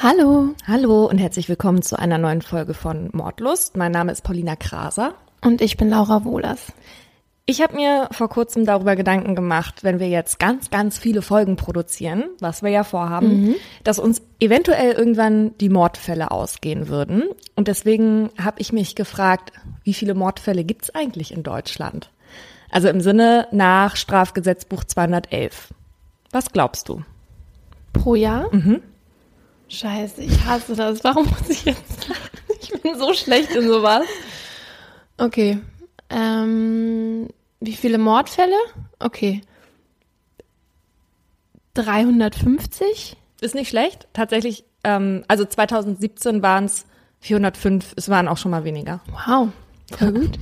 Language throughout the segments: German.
Hallo. Hallo und herzlich willkommen zu einer neuen Folge von Mordlust. Mein Name ist Paulina Kraser. Und ich bin Laura Wohlers. Ich habe mir vor kurzem darüber Gedanken gemacht, wenn wir jetzt ganz, ganz viele Folgen produzieren, was wir ja vorhaben, mhm. dass uns eventuell irgendwann die Mordfälle ausgehen würden. Und deswegen habe ich mich gefragt, wie viele Mordfälle gibt's eigentlich in Deutschland? Also im Sinne nach Strafgesetzbuch 211. Was glaubst du? Pro Jahr? Mhm. Scheiße, ich hasse das. Warum muss ich jetzt lachen? Ich bin so schlecht in sowas. Okay. Ähm, wie viele Mordfälle? Okay. 350? Ist nicht schlecht. Tatsächlich, ähm, also 2017 waren es 405. Es waren auch schon mal weniger. Wow. Voll gut.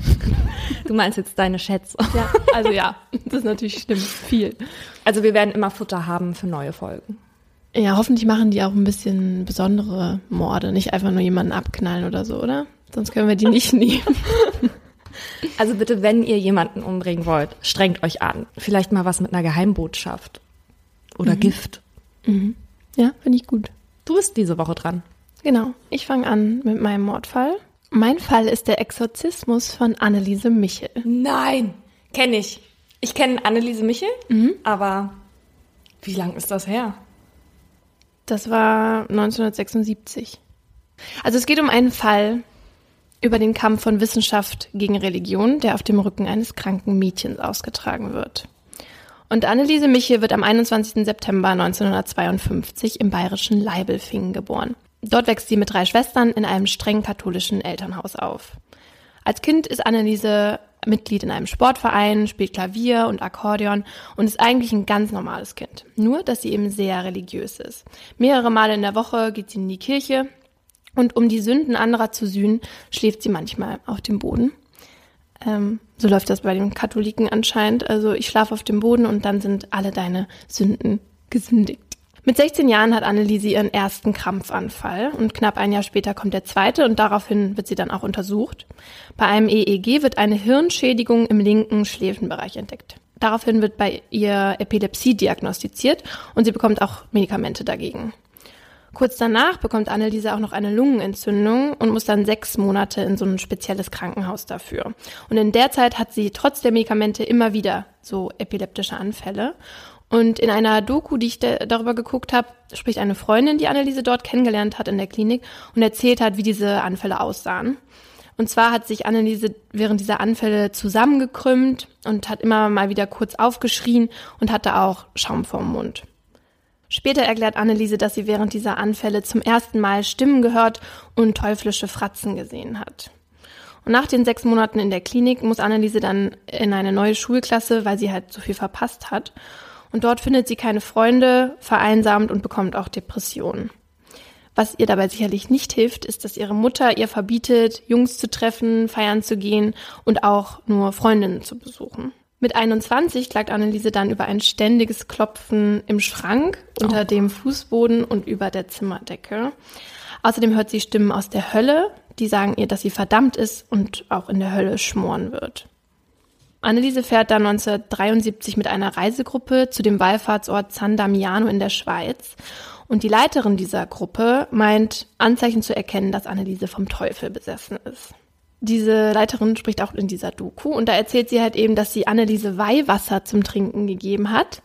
Du meinst jetzt deine Schätze. Ja, also ja, das ist natürlich stimmt. Viel. Also wir werden immer Futter haben für neue Folgen. Ja, hoffentlich machen die auch ein bisschen besondere Morde, nicht einfach nur jemanden abknallen oder so, oder? Sonst können wir die nicht nehmen. Also bitte, wenn ihr jemanden umbringen wollt, strengt euch an. Vielleicht mal was mit einer Geheimbotschaft oder mhm. Gift. Mhm. Ja, finde ich gut. Du bist diese Woche dran. Genau. Ich fange an mit meinem Mordfall. Mein Fall ist der Exorzismus von Anneliese Michel. Nein, kenne ich. Ich kenne Anneliese Michel, mhm. aber wie lang ist das her? Das war 1976. Also es geht um einen Fall über den Kampf von Wissenschaft gegen Religion, der auf dem Rücken eines kranken Mädchens ausgetragen wird. Und Anneliese Michel wird am 21. September 1952 im bayerischen Leibelfingen geboren. Dort wächst sie mit drei Schwestern in einem streng katholischen Elternhaus auf. Als Kind ist Anneliese Mitglied in einem Sportverein, spielt Klavier und Akkordeon und ist eigentlich ein ganz normales Kind. Nur, dass sie eben sehr religiös ist. Mehrere Male in der Woche geht sie in die Kirche und um die Sünden anderer zu sühnen, schläft sie manchmal auf dem Boden. Ähm, so läuft das bei den Katholiken anscheinend. Also ich schlafe auf dem Boden und dann sind alle deine Sünden gesündigt. Mit 16 Jahren hat Anneliese ihren ersten Krampfanfall und knapp ein Jahr später kommt der zweite und daraufhin wird sie dann auch untersucht. Bei einem EEG wird eine Hirnschädigung im linken Schläfenbereich entdeckt. Daraufhin wird bei ihr Epilepsie diagnostiziert und sie bekommt auch Medikamente dagegen. Kurz danach bekommt Anneliese auch noch eine Lungenentzündung und muss dann sechs Monate in so ein spezielles Krankenhaus dafür. Und in der Zeit hat sie trotz der Medikamente immer wieder so epileptische Anfälle. Und in einer Doku, die ich darüber geguckt habe, spricht eine Freundin, die Anneliese dort kennengelernt hat in der Klinik und erzählt hat, wie diese Anfälle aussahen. Und zwar hat sich Anneliese während dieser Anfälle zusammengekrümmt und hat immer mal wieder kurz aufgeschrien und hatte auch Schaum vorm Mund. Später erklärt Anneliese, dass sie während dieser Anfälle zum ersten Mal Stimmen gehört und teuflische Fratzen gesehen hat. Und nach den sechs Monaten in der Klinik muss Anneliese dann in eine neue Schulklasse, weil sie halt so viel verpasst hat. Und dort findet sie keine Freunde, vereinsamt und bekommt auch Depressionen. Was ihr dabei sicherlich nicht hilft, ist, dass ihre Mutter ihr verbietet, Jungs zu treffen, feiern zu gehen und auch nur Freundinnen zu besuchen. Mit 21 klagt Anneliese dann über ein ständiges Klopfen im Schrank, unter oh. dem Fußboden und über der Zimmerdecke. Außerdem hört sie Stimmen aus der Hölle, die sagen ihr, dass sie verdammt ist und auch in der Hölle schmoren wird. Anneliese fährt dann 1973 mit einer Reisegruppe zu dem Wallfahrtsort San Damiano in der Schweiz. Und die Leiterin dieser Gruppe meint, Anzeichen zu erkennen, dass Anneliese vom Teufel besessen ist. Diese Leiterin spricht auch in dieser Doku und da erzählt sie halt eben, dass sie Anneliese Weihwasser zum Trinken gegeben hat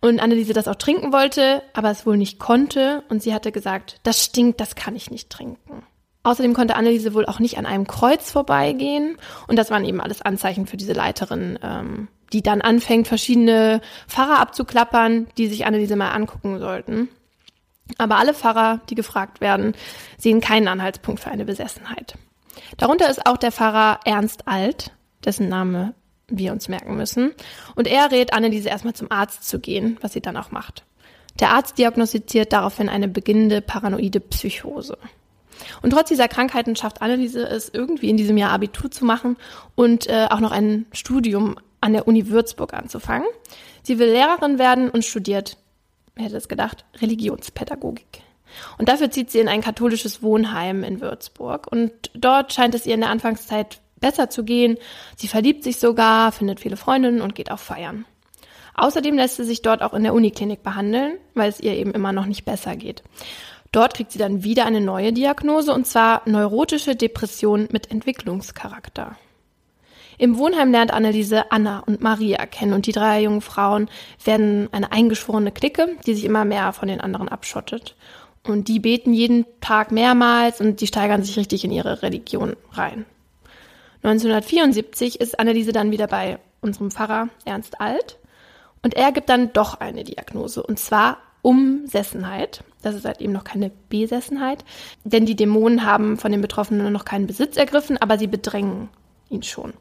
und Anneliese das auch trinken wollte, aber es wohl nicht konnte und sie hatte gesagt, das stinkt, das kann ich nicht trinken. Außerdem konnte Anneliese wohl auch nicht an einem Kreuz vorbeigehen. Und das waren eben alles Anzeichen für diese Leiterin, ähm, die dann anfängt, verschiedene Pfarrer abzuklappern, die sich Anneliese mal angucken sollten. Aber alle Pfarrer, die gefragt werden, sehen keinen Anhaltspunkt für eine Besessenheit. Darunter ist auch der Pfarrer Ernst Alt, dessen Name wir uns merken müssen. Und er rät Anneliese erstmal zum Arzt zu gehen, was sie dann auch macht. Der Arzt diagnostiziert daraufhin eine beginnende paranoide Psychose. Und trotz dieser Krankheiten schafft Anneliese es irgendwie in diesem Jahr Abitur zu machen und äh, auch noch ein Studium an der Uni Würzburg anzufangen. Sie will Lehrerin werden und studiert, wer hätte es gedacht, Religionspädagogik. Und dafür zieht sie in ein katholisches Wohnheim in Würzburg. Und dort scheint es ihr in der Anfangszeit besser zu gehen. Sie verliebt sich sogar, findet viele Freundinnen und geht auch feiern. Außerdem lässt sie sich dort auch in der Uniklinik behandeln, weil es ihr eben immer noch nicht besser geht. Dort kriegt sie dann wieder eine neue Diagnose und zwar neurotische Depression mit Entwicklungscharakter. Im Wohnheim lernt Anneliese Anna und Maria kennen und die drei jungen Frauen werden eine eingeschworene Clique, die sich immer mehr von den anderen abschottet. Und die beten jeden Tag mehrmals und die steigern sich richtig in ihre Religion rein. 1974 ist Anneliese dann wieder bei unserem Pfarrer Ernst Alt und er gibt dann doch eine Diagnose und zwar Umsessenheit. Das ist halt eben noch keine Besessenheit, denn die Dämonen haben von den Betroffenen noch keinen Besitz ergriffen, aber sie bedrängen ihn schon.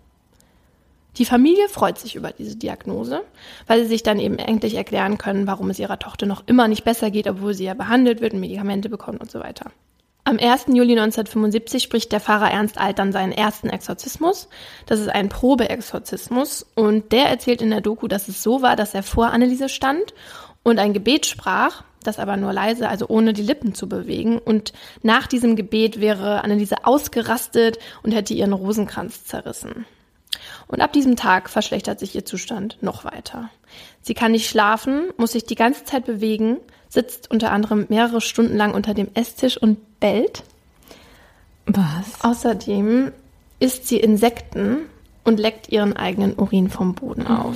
Die Familie freut sich über diese Diagnose, weil sie sich dann eben endlich erklären können, warum es ihrer Tochter noch immer nicht besser geht, obwohl sie ja behandelt wird und Medikamente bekommt und so weiter. Am 1. Juli 1975 spricht der Pfarrer Ernst Alt dann seinen ersten Exorzismus. Das ist ein Probeexorzismus und der erzählt in der Doku, dass es so war, dass er vor Anneliese stand und ein Gebet sprach, das aber nur leise, also ohne die Lippen zu bewegen. Und nach diesem Gebet wäre Anneliese ausgerastet und hätte ihren Rosenkranz zerrissen. Und ab diesem Tag verschlechtert sich ihr Zustand noch weiter. Sie kann nicht schlafen, muss sich die ganze Zeit bewegen, sitzt unter anderem mehrere Stunden lang unter dem Esstisch und bellt. Was? Außerdem isst sie Insekten und leckt ihren eigenen Urin vom Boden auf.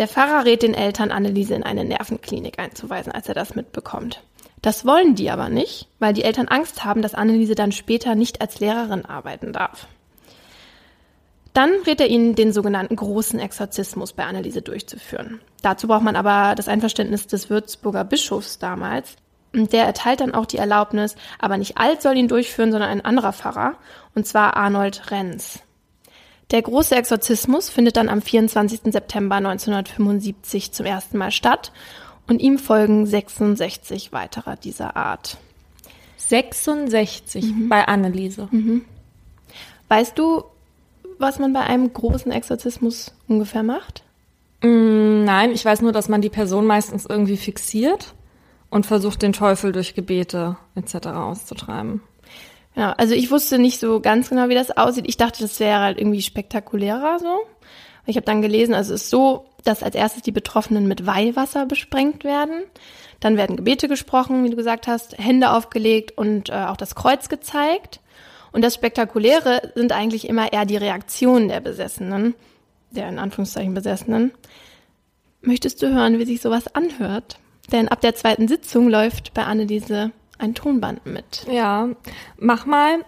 Der Pfarrer rät den Eltern, Anneliese in eine Nervenklinik einzuweisen, als er das mitbekommt. Das wollen die aber nicht, weil die Eltern Angst haben, dass Anneliese dann später nicht als Lehrerin arbeiten darf. Dann rät er ihnen, den sogenannten großen Exorzismus bei Anneliese durchzuführen. Dazu braucht man aber das Einverständnis des Würzburger Bischofs damals. Und der erteilt dann auch die Erlaubnis, aber nicht Alt soll ihn durchführen, sondern ein anderer Pfarrer, und zwar Arnold Renz. Der große Exorzismus findet dann am 24. September 1975 zum ersten Mal statt und ihm folgen 66 weiterer dieser Art. 66 mhm. bei Anneliese. Mhm. Weißt du, was man bei einem großen Exorzismus ungefähr macht? Mm, nein, ich weiß nur, dass man die Person meistens irgendwie fixiert und versucht, den Teufel durch Gebete etc. auszutreiben. Ja, also ich wusste nicht so ganz genau, wie das aussieht. Ich dachte, das wäre halt irgendwie spektakulärer so. Ich habe dann gelesen, also es ist so, dass als erstes die Betroffenen mit Weihwasser besprengt werden. Dann werden Gebete gesprochen, wie du gesagt hast, Hände aufgelegt und äh, auch das Kreuz gezeigt. Und das Spektakuläre sind eigentlich immer eher die Reaktionen der Besessenen, der in Anführungszeichen Besessenen. Möchtest du hören, wie sich sowas anhört? Denn ab der zweiten Sitzung läuft bei Anneliese ein Tonband mit. Ja, mach mal.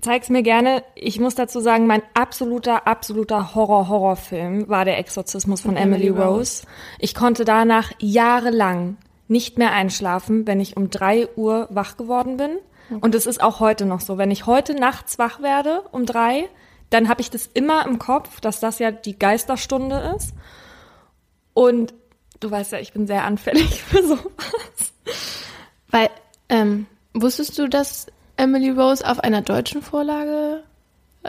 Zeig's mir gerne. Ich muss dazu sagen, mein absoluter, absoluter Horror-Horrorfilm war der Exorzismus von Emily, Emily Rose. Rose. Ich konnte danach jahrelang nicht mehr einschlafen, wenn ich um drei Uhr wach geworden bin. Okay. Und es ist auch heute noch so. Wenn ich heute nachts wach werde um drei, dann habe ich das immer im Kopf, dass das ja die Geisterstunde ist. Und du weißt ja, ich bin sehr anfällig für sowas. Weil, ähm, wusstest du, dass Emily Rose auf einer deutschen Vorlage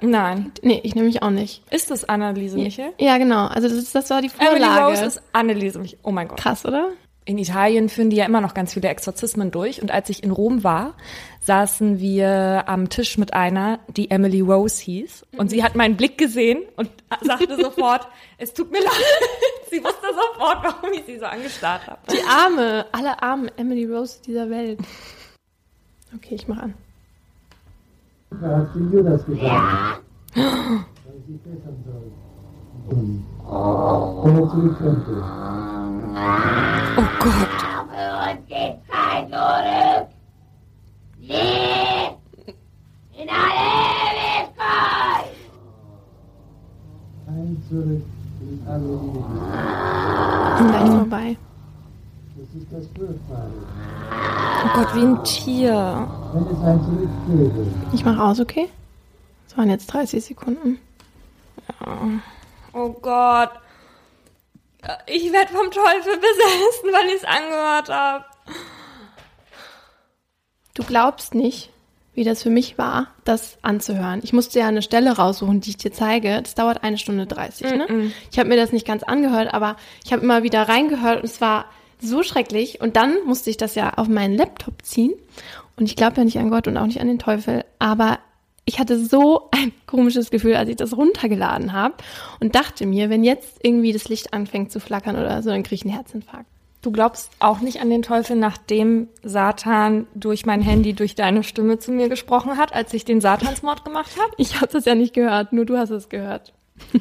Nein. Nee, ich nehme mich auch nicht. Ist das Anneliese Michel? Ja, genau. Also das, ist, das war die Vorlage. Emily Rose ist Anneliese Michel. Oh mein Gott. Krass, oder? In Italien führen die ja immer noch ganz viele Exorzismen durch. Und als ich in Rom war, saßen wir am Tisch mit einer, die Emily Rose hieß. Und sie hat meinen Blick gesehen und sagte sofort, es tut mir leid. sie wusste sofort, warum ich sie so angestarrt habe. Die arme, alle armen Emily Rose dieser Welt. Okay, ich mach an. Da hat sie Judas gesagt. Ja. Oh. Gott. In alle Ewigkeit. Ein Zurück in alle Ewigkeit. Und gleich vorbei. Das ist das. Oh Gott, wie ein Tier. Ich mach aus, okay? Das waren jetzt 30 Sekunden. Ja. Oh Gott. Ich werde vom Teufel besessen, weil ich es angehört habe. Du glaubst nicht, wie das für mich war, das anzuhören. Ich musste ja eine Stelle raussuchen, die ich dir zeige. Das dauert eine Stunde 30. Ne? Mm. Ich habe mir das nicht ganz angehört, aber ich habe immer wieder reingehört und es war so schrecklich. Und dann musste ich das ja auf meinen Laptop ziehen. Und ich glaube ja nicht an Gott und auch nicht an den Teufel, aber ich hatte so ein komisches Gefühl, als ich das runtergeladen habe und dachte mir, wenn jetzt irgendwie das Licht anfängt zu flackern oder so, dann kriege ich einen Herzinfarkt. Du glaubst auch nicht an den Teufel, nachdem Satan durch mein Handy, durch deine Stimme zu mir gesprochen hat, als ich den Satansmord gemacht habe? Ich habe das ja nicht gehört, nur du hast es gehört.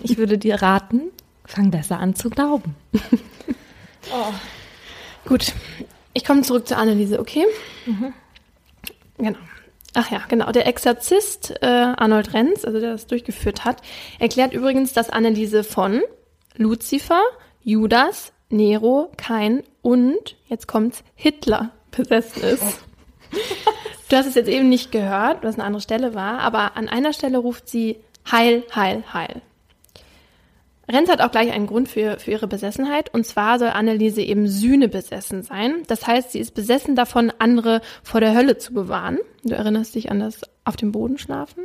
Ich würde dir raten, fang besser an zu glauben. oh. Gut, ich komme zurück zur Anneliese, okay? Mhm. Genau. Ach ja, genau. Der Exorzist äh, Arnold Renz, also der das durchgeführt hat, erklärt übrigens, dass Anneliese von Luzifer, Judas, Nero, Kain und, jetzt kommt's, Hitler besessen ist. du hast es jetzt eben nicht gehört, was eine andere Stelle war, aber an einer Stelle ruft sie Heil, Heil, Heil. Renz hat auch gleich einen Grund für, für ihre Besessenheit. Und zwar soll Anneliese eben Sühne besessen sein. Das heißt, sie ist besessen davon, andere vor der Hölle zu bewahren. Du erinnerst dich an das auf dem Boden schlafen.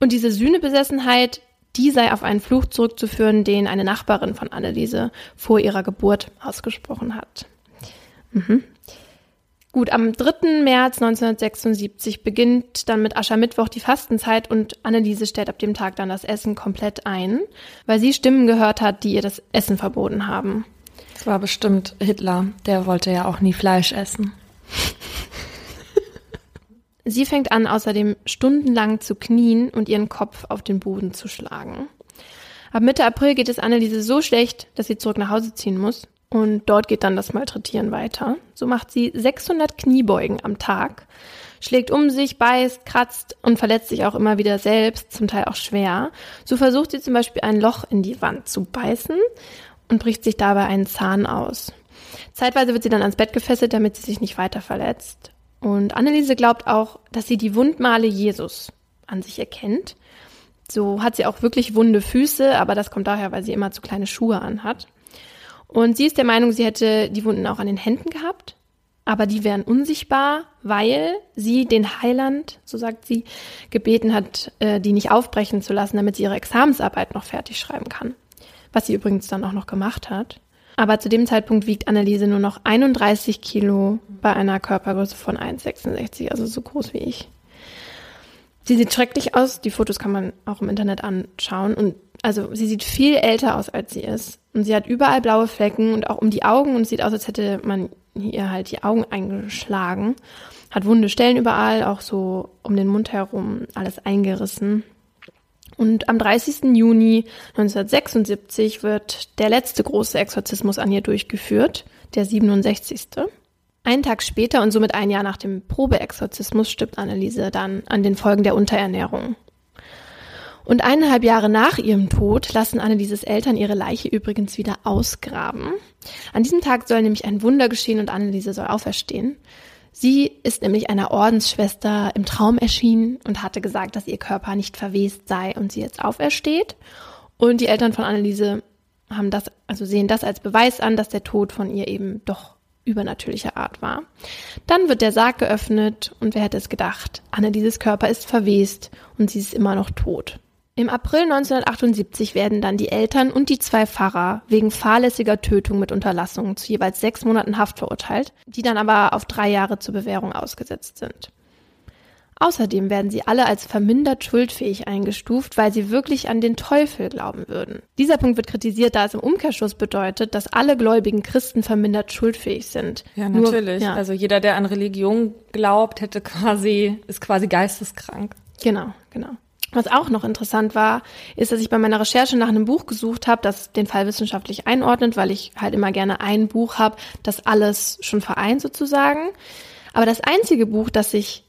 Und diese Sühnebesessenheit, die sei auf einen Fluch zurückzuführen, den eine Nachbarin von Anneliese vor ihrer Geburt ausgesprochen hat. Mhm. Gut, am 3. März 1976 beginnt dann mit Aschermittwoch die Fastenzeit und Anneliese stellt ab dem Tag dann das Essen komplett ein, weil sie Stimmen gehört hat, die ihr das Essen verboten haben. Das war bestimmt Hitler, der wollte ja auch nie Fleisch essen. Sie fängt an, außerdem stundenlang zu knien und ihren Kopf auf den Boden zu schlagen. Ab Mitte April geht es Anneliese so schlecht, dass sie zurück nach Hause ziehen muss. Und dort geht dann das Malträtieren weiter. So macht sie 600 Kniebeugen am Tag, schlägt um sich, beißt, kratzt und verletzt sich auch immer wieder selbst, zum Teil auch schwer. So versucht sie zum Beispiel ein Loch in die Wand zu beißen und bricht sich dabei einen Zahn aus. Zeitweise wird sie dann ans Bett gefesselt, damit sie sich nicht weiter verletzt. Und Anneliese glaubt auch, dass sie die Wundmale Jesus an sich erkennt. So hat sie auch wirklich wunde Füße, aber das kommt daher, weil sie immer zu kleine Schuhe anhat. Und sie ist der Meinung, sie hätte die Wunden auch an den Händen gehabt, aber die wären unsichtbar, weil sie den Heiland, so sagt sie, gebeten hat, äh, die nicht aufbrechen zu lassen, damit sie ihre Examensarbeit noch fertig schreiben kann. Was sie übrigens dann auch noch gemacht hat. Aber zu dem Zeitpunkt wiegt Anneliese nur noch 31 Kilo bei einer Körpergröße von 1,66, also so groß wie ich. Sie sieht schrecklich aus. Die Fotos kann man auch im Internet anschauen. Und also sie sieht viel älter aus, als sie ist. Und sie hat überall blaue Flecken und auch um die Augen und sieht aus, als hätte man ihr halt die Augen eingeschlagen. Hat wunde Stellen überall, auch so um den Mund herum, alles eingerissen. Und am 30. Juni 1976 wird der letzte große Exorzismus an ihr durchgeführt, der 67. Einen Tag später und somit ein Jahr nach dem Probeexorzismus stirbt Anneliese dann an den Folgen der Unterernährung. Und eineinhalb Jahre nach ihrem Tod lassen Annelieses Eltern ihre Leiche übrigens wieder ausgraben. An diesem Tag soll nämlich ein Wunder geschehen und Anneliese soll auferstehen. Sie ist nämlich einer Ordensschwester im Traum erschienen und hatte gesagt, dass ihr Körper nicht verwest sei und sie jetzt aufersteht. Und die Eltern von Anneliese haben das, also sehen das als Beweis an, dass der Tod von ihr eben doch übernatürlicher Art war. Dann wird der Sarg geöffnet und wer hätte es gedacht? Annelieses Körper ist verwest und sie ist immer noch tot. Im April 1978 werden dann die Eltern und die zwei Pfarrer wegen fahrlässiger Tötung mit Unterlassung zu jeweils sechs Monaten Haft verurteilt, die dann aber auf drei Jahre zur Bewährung ausgesetzt sind. Außerdem werden sie alle als vermindert schuldfähig eingestuft, weil sie wirklich an den Teufel glauben würden. Dieser Punkt wird kritisiert, da es im Umkehrschluss bedeutet, dass alle gläubigen Christen vermindert schuldfähig sind. Ja, natürlich. Nur, ja. Also jeder, der an Religion glaubt, hätte quasi, ist quasi geisteskrank. Genau, genau. Was auch noch interessant war, ist, dass ich bei meiner Recherche nach einem Buch gesucht habe, das den Fall wissenschaftlich einordnet, weil ich halt immer gerne ein Buch habe, das alles schon vereint sozusagen. Aber das einzige Buch, das sich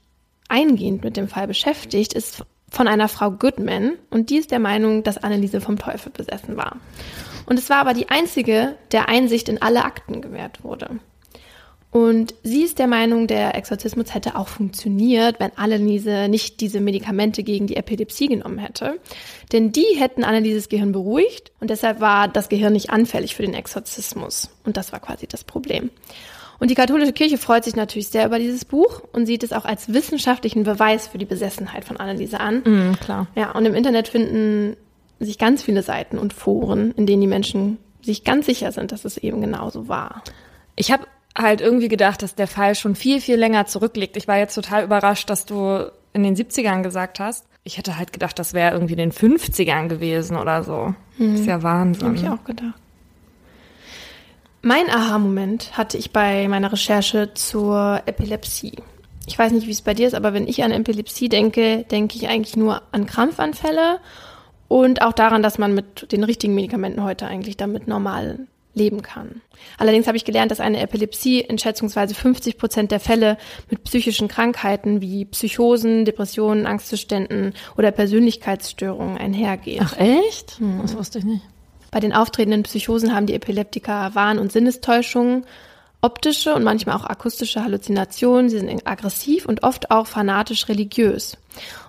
eingehend mit dem Fall beschäftigt, ist von einer Frau Goodman und die ist der Meinung, dass Anneliese vom Teufel besessen war. Und es war aber die einzige, der Einsicht in alle Akten gewährt wurde. Und sie ist der Meinung, der Exorzismus hätte auch funktioniert, wenn Anneliese nicht diese Medikamente gegen die Epilepsie genommen hätte. Denn die hätten Annelieses Gehirn beruhigt und deshalb war das Gehirn nicht anfällig für den Exorzismus. Und das war quasi das Problem. Und die katholische Kirche freut sich natürlich sehr über dieses Buch und sieht es auch als wissenschaftlichen Beweis für die Besessenheit von Anneliese an. Mm, klar. Ja, und im Internet finden sich ganz viele Seiten und Foren, in denen die Menschen sich ganz sicher sind, dass es eben genauso war. Ich habe halt irgendwie gedacht, dass der Fall schon viel, viel länger zurückliegt. Ich war jetzt total überrascht, dass du in den 70ern gesagt hast. Ich hätte halt gedacht, das wäre irgendwie in den 50ern gewesen oder so. Das ist ja Wahnsinn. Habe ich auch gedacht. Mein Aha-Moment hatte ich bei meiner Recherche zur Epilepsie. Ich weiß nicht, wie es bei dir ist, aber wenn ich an Epilepsie denke, denke ich eigentlich nur an Krampfanfälle und auch daran, dass man mit den richtigen Medikamenten heute eigentlich damit normal leben kann. Allerdings habe ich gelernt, dass eine Epilepsie in schätzungsweise 50 Prozent der Fälle mit psychischen Krankheiten wie Psychosen, Depressionen, Angstzuständen oder Persönlichkeitsstörungen einhergeht. Ach echt? Hm. Das wusste ich nicht. Bei den auftretenden Psychosen haben die Epileptiker Wahn- und Sinnestäuschungen, optische und manchmal auch akustische Halluzinationen. Sie sind aggressiv und oft auch fanatisch religiös.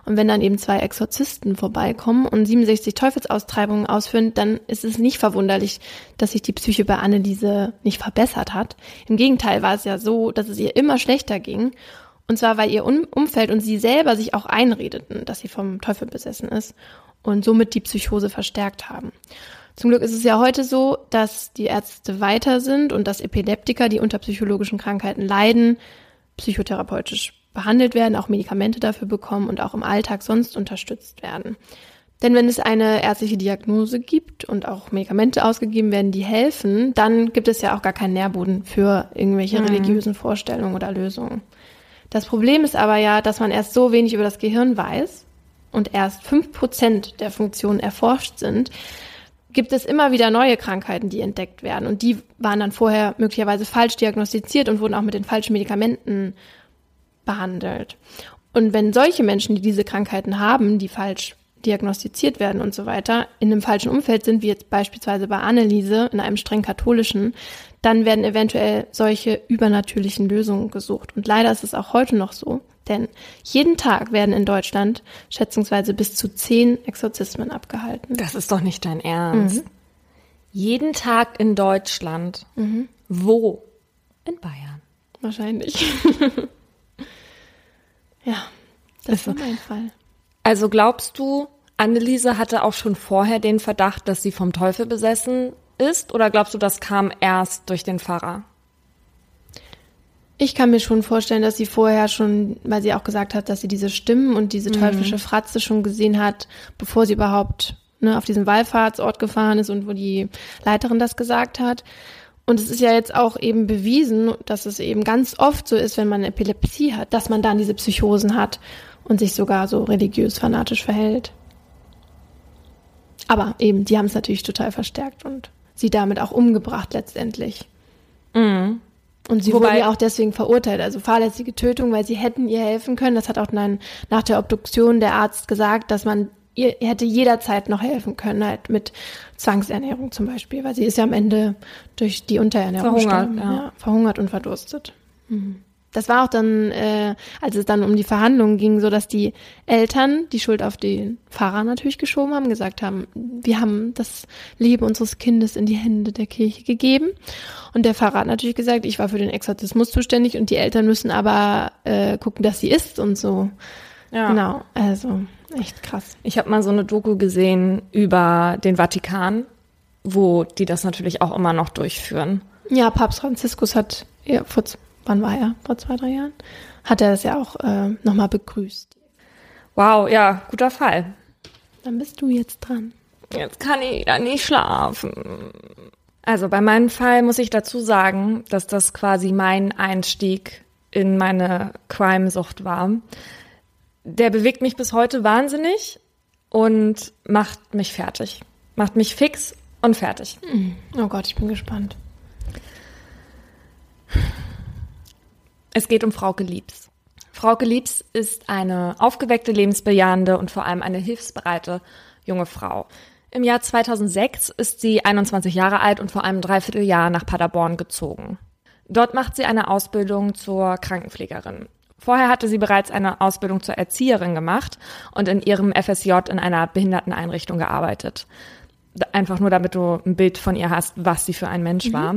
Und wenn dann eben zwei Exorzisten vorbeikommen und 67 Teufelsaustreibungen ausführen, dann ist es nicht verwunderlich, dass sich die Psyche bei Anneliese nicht verbessert hat. Im Gegenteil war es ja so, dass es ihr immer schlechter ging. Und zwar, weil ihr Umfeld und sie selber sich auch einredeten, dass sie vom Teufel besessen ist und somit die Psychose verstärkt haben. Zum Glück ist es ja heute so, dass die Ärzte weiter sind und dass Epileptiker, die unter psychologischen Krankheiten leiden, psychotherapeutisch behandelt werden, auch Medikamente dafür bekommen und auch im Alltag sonst unterstützt werden. Denn wenn es eine ärztliche Diagnose gibt und auch Medikamente ausgegeben werden, die helfen, dann gibt es ja auch gar keinen Nährboden für irgendwelche mhm. religiösen Vorstellungen oder Lösungen. Das Problem ist aber ja, dass man erst so wenig über das Gehirn weiß und erst fünf Prozent der Funktionen erforscht sind, gibt es immer wieder neue Krankheiten, die entdeckt werden. Und die waren dann vorher möglicherweise falsch diagnostiziert und wurden auch mit den falschen Medikamenten behandelt. Und wenn solche Menschen, die diese Krankheiten haben, die falsch diagnostiziert werden und so weiter, in einem falschen Umfeld sind, wie jetzt beispielsweise bei Anneliese in einem streng katholischen, dann werden eventuell solche übernatürlichen Lösungen gesucht. Und leider ist es auch heute noch so, denn jeden Tag werden in Deutschland schätzungsweise bis zu zehn Exorzismen abgehalten. Das ist doch nicht dein Ernst. Mhm. Jeden Tag in Deutschland. Mhm. Wo? In Bayern. Wahrscheinlich. ja, das ist mein Fall. Also glaubst du, Anneliese hatte auch schon vorher den Verdacht, dass sie vom Teufel besessen ist? Oder glaubst du, das kam erst durch den Pfarrer? Ich kann mir schon vorstellen, dass sie vorher schon, weil sie auch gesagt hat, dass sie diese Stimmen und diese mhm. teuflische Fratze schon gesehen hat, bevor sie überhaupt ne, auf diesen Wallfahrtsort gefahren ist und wo die Leiterin das gesagt hat. Und es ist ja jetzt auch eben bewiesen, dass es eben ganz oft so ist, wenn man Epilepsie hat, dass man dann diese Psychosen hat und sich sogar so religiös fanatisch verhält. Aber eben, die haben es natürlich total verstärkt und sie damit auch umgebracht letztendlich. Mhm. Und sie Wobei, wurde ja auch deswegen verurteilt, also fahrlässige Tötung, weil sie hätten ihr helfen können. Das hat auch dann nach der Obduktion der Arzt gesagt, dass man ihr hätte jederzeit noch helfen können, halt mit Zwangsernährung zum Beispiel, weil sie ist ja am Ende durch die Unterernährung verhungert, ja. Ja, verhungert und verdurstet. Mhm. Das war auch dann, äh, als es dann um die Verhandlungen ging, so dass die Eltern die Schuld auf den Pfarrer natürlich geschoben haben, gesagt haben, wir haben das Leben unseres Kindes in die Hände der Kirche gegeben. Und der Pfarrer hat natürlich gesagt, ich war für den Exorzismus zuständig und die Eltern müssen aber äh, gucken, dass sie isst und so. Ja. Genau, also echt krass. Ich habe mal so eine Doku gesehen über den Vatikan, wo die das natürlich auch immer noch durchführen. Ja, Papst Franziskus hat ja, vor wann war er? Vor zwei, drei Jahren? Hat er das ja auch äh, nochmal begrüßt. Wow, ja, guter Fall. Dann bist du jetzt dran. Jetzt kann ich da nicht schlafen. Also bei meinem Fall muss ich dazu sagen, dass das quasi mein Einstieg in meine Crime-Sucht war. Der bewegt mich bis heute wahnsinnig und macht mich fertig. Macht mich fix und fertig. Oh Gott, ich bin gespannt. Es geht um Frauke Liebs. Frauke Liebs ist eine aufgeweckte, lebensbejahende und vor allem eine hilfsbereite junge Frau. Im Jahr 2006 ist sie 21 Jahre alt und vor einem Dreivierteljahr nach Paderborn gezogen. Dort macht sie eine Ausbildung zur Krankenpflegerin. Vorher hatte sie bereits eine Ausbildung zur Erzieherin gemacht und in ihrem FSJ in einer Behinderteneinrichtung gearbeitet. Einfach nur, damit du ein Bild von ihr hast, was sie für ein Mensch mhm. war.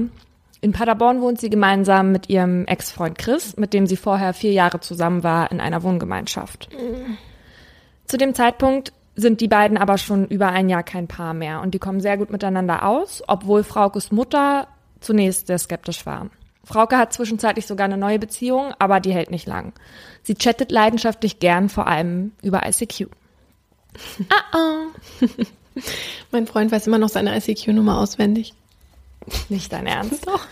In Paderborn wohnt sie gemeinsam mit ihrem Ex-Freund Chris, mit dem sie vorher vier Jahre zusammen war in einer Wohngemeinschaft. Zu dem Zeitpunkt sind die beiden aber schon über ein Jahr kein Paar mehr und die kommen sehr gut miteinander aus, obwohl Fraukes Mutter zunächst sehr skeptisch war. Frauke hat zwischenzeitlich sogar eine neue Beziehung, aber die hält nicht lang. Sie chattet leidenschaftlich gern, vor allem über ICQ. Ah oh. mein Freund weiß immer noch seine ICQ-Nummer auswendig. Nicht dein Ernst? Doch.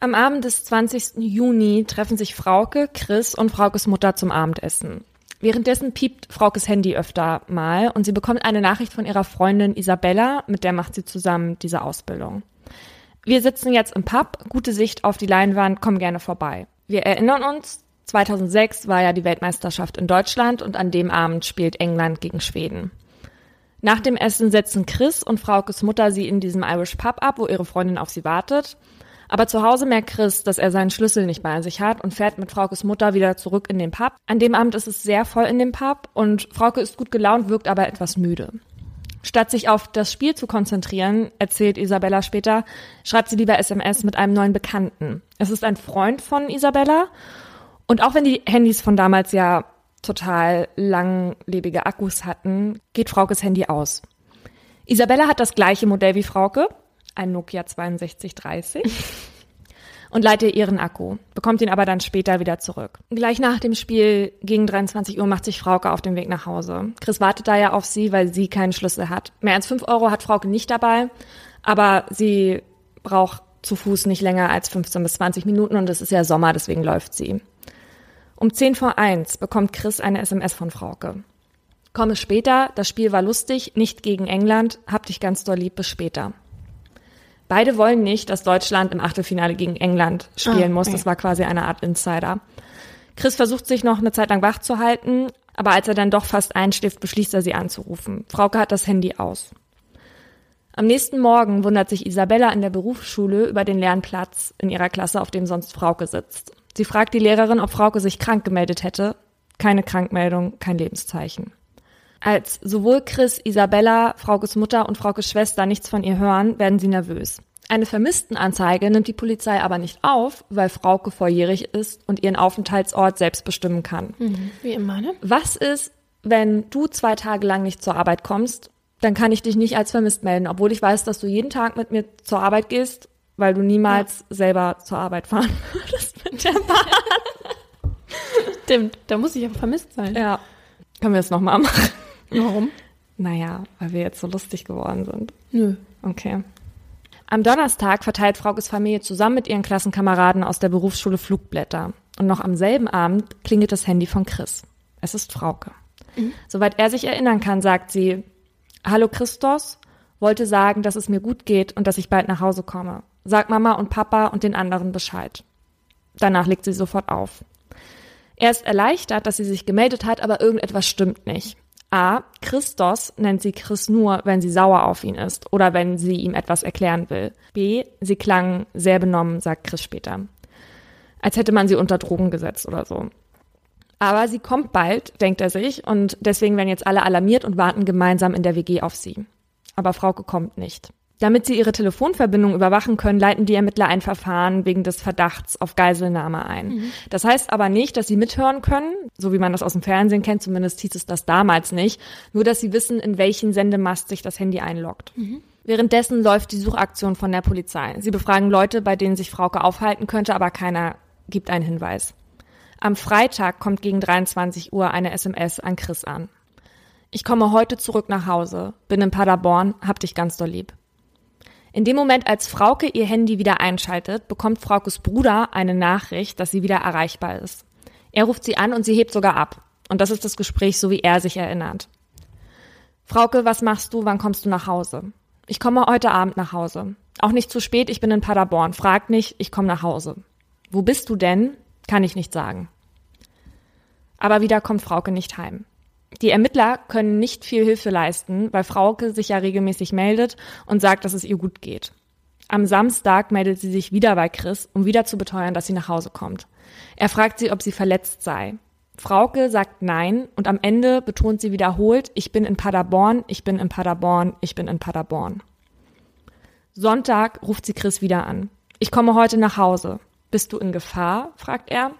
Am Abend des 20. Juni treffen sich Frauke, Chris und Fraukes Mutter zum Abendessen. Währenddessen piept Fraukes Handy öfter mal und sie bekommt eine Nachricht von ihrer Freundin Isabella, mit der macht sie zusammen diese Ausbildung. Wir sitzen jetzt im Pub, gute Sicht auf die Leinwand, komm gerne vorbei. Wir erinnern uns, 2006 war ja die Weltmeisterschaft in Deutschland und an dem Abend spielt England gegen Schweden. Nach dem Essen setzen Chris und Fraukes Mutter sie in diesem Irish Pub ab, wo ihre Freundin auf sie wartet. Aber zu Hause merkt Chris, dass er seinen Schlüssel nicht bei sich hat und fährt mit Fraukes Mutter wieder zurück in den Pub. An dem Abend ist es sehr voll in dem Pub und Frauke ist gut gelaunt, wirkt aber etwas müde. Statt sich auf das Spiel zu konzentrieren, erzählt Isabella später, schreibt sie lieber SMS mit einem neuen Bekannten. Es ist ein Freund von Isabella und auch wenn die Handys von damals ja total langlebige Akkus hatten, geht Fraukes Handy aus. Isabella hat das gleiche Modell wie Frauke, ein Nokia 6230 und leiht ihr ihren Akku, bekommt ihn aber dann später wieder zurück. Gleich nach dem Spiel gegen 23 Uhr macht sich Frauke auf den Weg nach Hause. Chris wartet da ja auf sie, weil sie keinen Schlüssel hat. Mehr als fünf Euro hat Frauke nicht dabei, aber sie braucht zu Fuß nicht länger als 15 bis 20 Minuten und es ist ja Sommer, deswegen läuft sie. Um 10 vor 1 bekommt Chris eine SMS von Frauke. Komme später, das Spiel war lustig, nicht gegen England, hab dich ganz doll lieb, bis später. Beide wollen nicht, dass Deutschland im Achtelfinale gegen England spielen Ah, muss. Das war quasi eine Art Insider. Chris versucht sich noch eine Zeit lang wach zu halten, aber als er dann doch fast einschläft, beschließt er sie anzurufen. Frauke hat das Handy aus. Am nächsten Morgen wundert sich Isabella in der Berufsschule über den leeren Platz in ihrer Klasse, auf dem sonst Frauke sitzt. Sie fragt die Lehrerin, ob Frauke sich krank gemeldet hätte. Keine Krankmeldung, kein Lebenszeichen. Als sowohl Chris, Isabella, Fraukes Mutter und Fraukes Schwester nichts von ihr hören, werden sie nervös. Eine Vermisstenanzeige nimmt die Polizei aber nicht auf, weil Frauke volljährig ist und ihren Aufenthaltsort selbst bestimmen kann. Wie immer, ne? Was ist, wenn du zwei Tage lang nicht zur Arbeit kommst? Dann kann ich dich nicht als vermisst melden, obwohl ich weiß, dass du jeden Tag mit mir zur Arbeit gehst, weil du niemals selber zur Arbeit fahren würdest mit der Bahn. Stimmt, da muss ich aber vermisst sein. Ja. Können wir es nochmal machen? Warum? Naja, weil wir jetzt so lustig geworden sind. Nö. Okay. Am Donnerstag verteilt Fraukes Familie zusammen mit ihren Klassenkameraden aus der Berufsschule Flugblätter. Und noch am selben Abend klingelt das Handy von Chris. Es ist Frauke. Soweit er sich erinnern kann, sagt sie, Hallo Christos, wollte sagen, dass es mir gut geht und dass ich bald nach Hause komme. Sag Mama und Papa und den anderen Bescheid. Danach legt sie sofort auf. Er ist erleichtert, dass sie sich gemeldet hat, aber irgendetwas stimmt nicht. A. Christos nennt sie Chris nur, wenn sie sauer auf ihn ist oder wenn sie ihm etwas erklären will. B. Sie klang sehr benommen, sagt Chris später. Als hätte man sie unter Drogen gesetzt oder so. Aber sie kommt bald, denkt er sich, und deswegen werden jetzt alle alarmiert und warten gemeinsam in der WG auf sie. Aber Frauke kommt nicht. Damit sie ihre Telefonverbindung überwachen können, leiten die Ermittler ein Verfahren wegen des Verdachts auf Geiselnahme ein. Das heißt aber nicht, dass sie mithören können, so wie man das aus dem Fernsehen kennt, zumindest hieß es das damals nicht, nur dass sie wissen, in welchen Sendemast sich das Handy einloggt. Währenddessen läuft die Suchaktion von der Polizei. Sie befragen Leute, bei denen sich Frauke aufhalten könnte, aber keiner gibt einen Hinweis. Am Freitag kommt gegen 23 Uhr eine SMS an Chris an. Ich komme heute zurück nach Hause, bin in Paderborn, hab dich ganz doll lieb. In dem Moment, als Frauke ihr Handy wieder einschaltet, bekommt Fraukes Bruder eine Nachricht, dass sie wieder erreichbar ist. Er ruft sie an und sie hebt sogar ab. Und das ist das Gespräch, so wie er sich erinnert. Frauke, was machst du? Wann kommst du nach Hause? Ich komme heute Abend nach Hause. Auch nicht zu spät, ich bin in Paderborn. Frag nicht, ich komme nach Hause. Wo bist du denn? Kann ich nicht sagen. Aber wieder kommt Frauke nicht heim. Die Ermittler können nicht viel Hilfe leisten, weil Frauke sich ja regelmäßig meldet und sagt, dass es ihr gut geht. Am Samstag meldet sie sich wieder bei Chris, um wieder zu beteuern, dass sie nach Hause kommt. Er fragt sie, ob sie verletzt sei. Frauke sagt nein und am Ende betont sie wiederholt, ich bin in Paderborn, ich bin in Paderborn, ich bin in Paderborn. Sonntag ruft sie Chris wieder an. Ich komme heute nach Hause. Bist du in Gefahr? fragt er.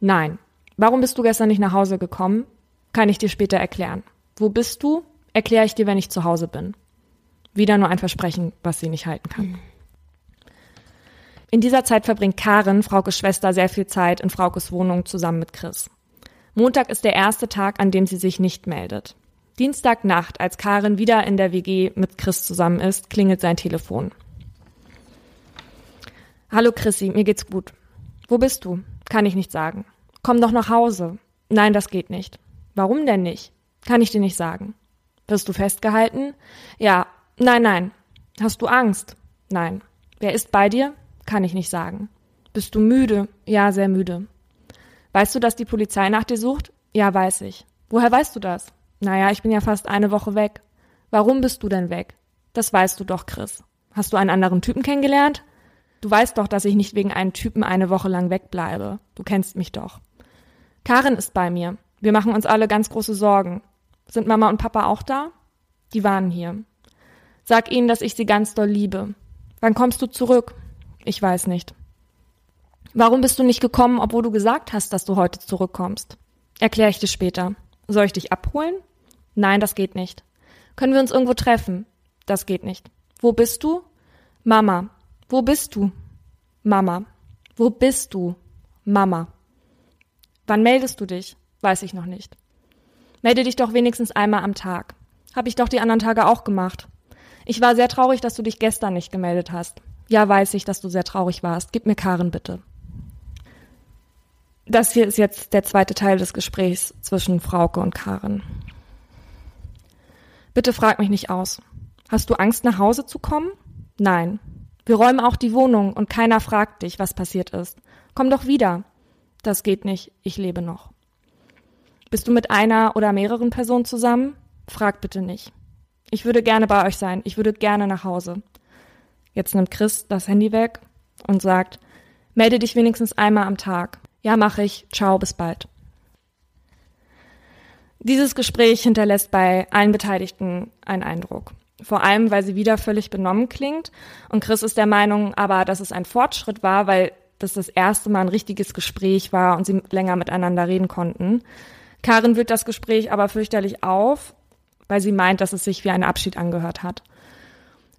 Nein. Warum bist du gestern nicht nach Hause gekommen? Kann ich dir später erklären. Wo bist du? Erkläre ich dir, wenn ich zu Hause bin. Wieder nur ein Versprechen, was sie nicht halten kann. In dieser Zeit verbringt Karen, Fraukes Schwester, sehr viel Zeit in Fraukes Wohnung zusammen mit Chris. Montag ist der erste Tag, an dem sie sich nicht meldet. Dienstagnacht, als Karen wieder in der WG mit Chris zusammen ist, klingelt sein Telefon. Hallo Chrissy, mir geht's gut. Wo bist du? Kann ich nicht sagen. Komm doch nach Hause. Nein, das geht nicht. Warum denn nicht? Kann ich dir nicht sagen. Wirst du festgehalten? Ja. Nein, nein. Hast du Angst? Nein. Wer ist bei dir? Kann ich nicht sagen. Bist du müde? Ja, sehr müde. Weißt du, dass die Polizei nach dir sucht? Ja, weiß ich. Woher weißt du das? Naja, ich bin ja fast eine Woche weg. Warum bist du denn weg? Das weißt du doch, Chris. Hast du einen anderen Typen kennengelernt? Du weißt doch, dass ich nicht wegen einem Typen eine Woche lang wegbleibe. Du kennst mich doch. Karin ist bei mir. Wir machen uns alle ganz große Sorgen. Sind Mama und Papa auch da? Die waren hier. Sag ihnen, dass ich sie ganz doll liebe. Wann kommst du zurück? Ich weiß nicht. Warum bist du nicht gekommen, obwohl du gesagt hast, dass du heute zurückkommst? Erkläre ich dir später. Soll ich dich abholen? Nein, das geht nicht. Können wir uns irgendwo treffen? Das geht nicht. Wo bist du? Mama. Wo bist du? Mama. Wo bist du? Mama. Wann meldest du dich? Weiß ich noch nicht. Melde dich doch wenigstens einmal am Tag. Hab ich doch die anderen Tage auch gemacht. Ich war sehr traurig, dass du dich gestern nicht gemeldet hast. Ja, weiß ich, dass du sehr traurig warst. Gib mir Karen bitte. Das hier ist jetzt der zweite Teil des Gesprächs zwischen Frauke und Karen. Bitte frag mich nicht aus. Hast du Angst, nach Hause zu kommen? Nein. Wir räumen auch die Wohnung und keiner fragt dich, was passiert ist. Komm doch wieder. Das geht nicht. Ich lebe noch. Bist du mit einer oder mehreren Personen zusammen? Frag bitte nicht. Ich würde gerne bei euch sein. Ich würde gerne nach Hause. Jetzt nimmt Chris das Handy weg und sagt, melde dich wenigstens einmal am Tag. Ja, mache ich. Ciao, bis bald. Dieses Gespräch hinterlässt bei allen Beteiligten einen Eindruck. Vor allem, weil sie wieder völlig benommen klingt. Und Chris ist der Meinung aber, dass es ein Fortschritt war, weil das das erste Mal ein richtiges Gespräch war und sie länger miteinander reden konnten. Karin wühlt das Gespräch aber fürchterlich auf, weil sie meint, dass es sich wie ein Abschied angehört hat.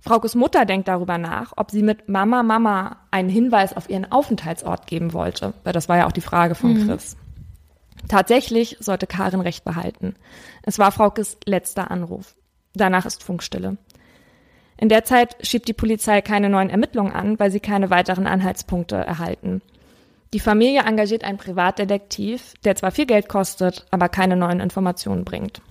Fraukes Mutter denkt darüber nach, ob sie mit Mama, Mama einen Hinweis auf ihren Aufenthaltsort geben wollte, weil das war ja auch die Frage von mhm. Chris. Tatsächlich sollte Karin recht behalten. Es war Fraukes letzter Anruf. Danach ist Funkstille. In der Zeit schiebt die Polizei keine neuen Ermittlungen an, weil sie keine weiteren Anhaltspunkte erhalten. Die Familie engagiert einen Privatdetektiv, der zwar viel Geld kostet, aber keine neuen Informationen bringt.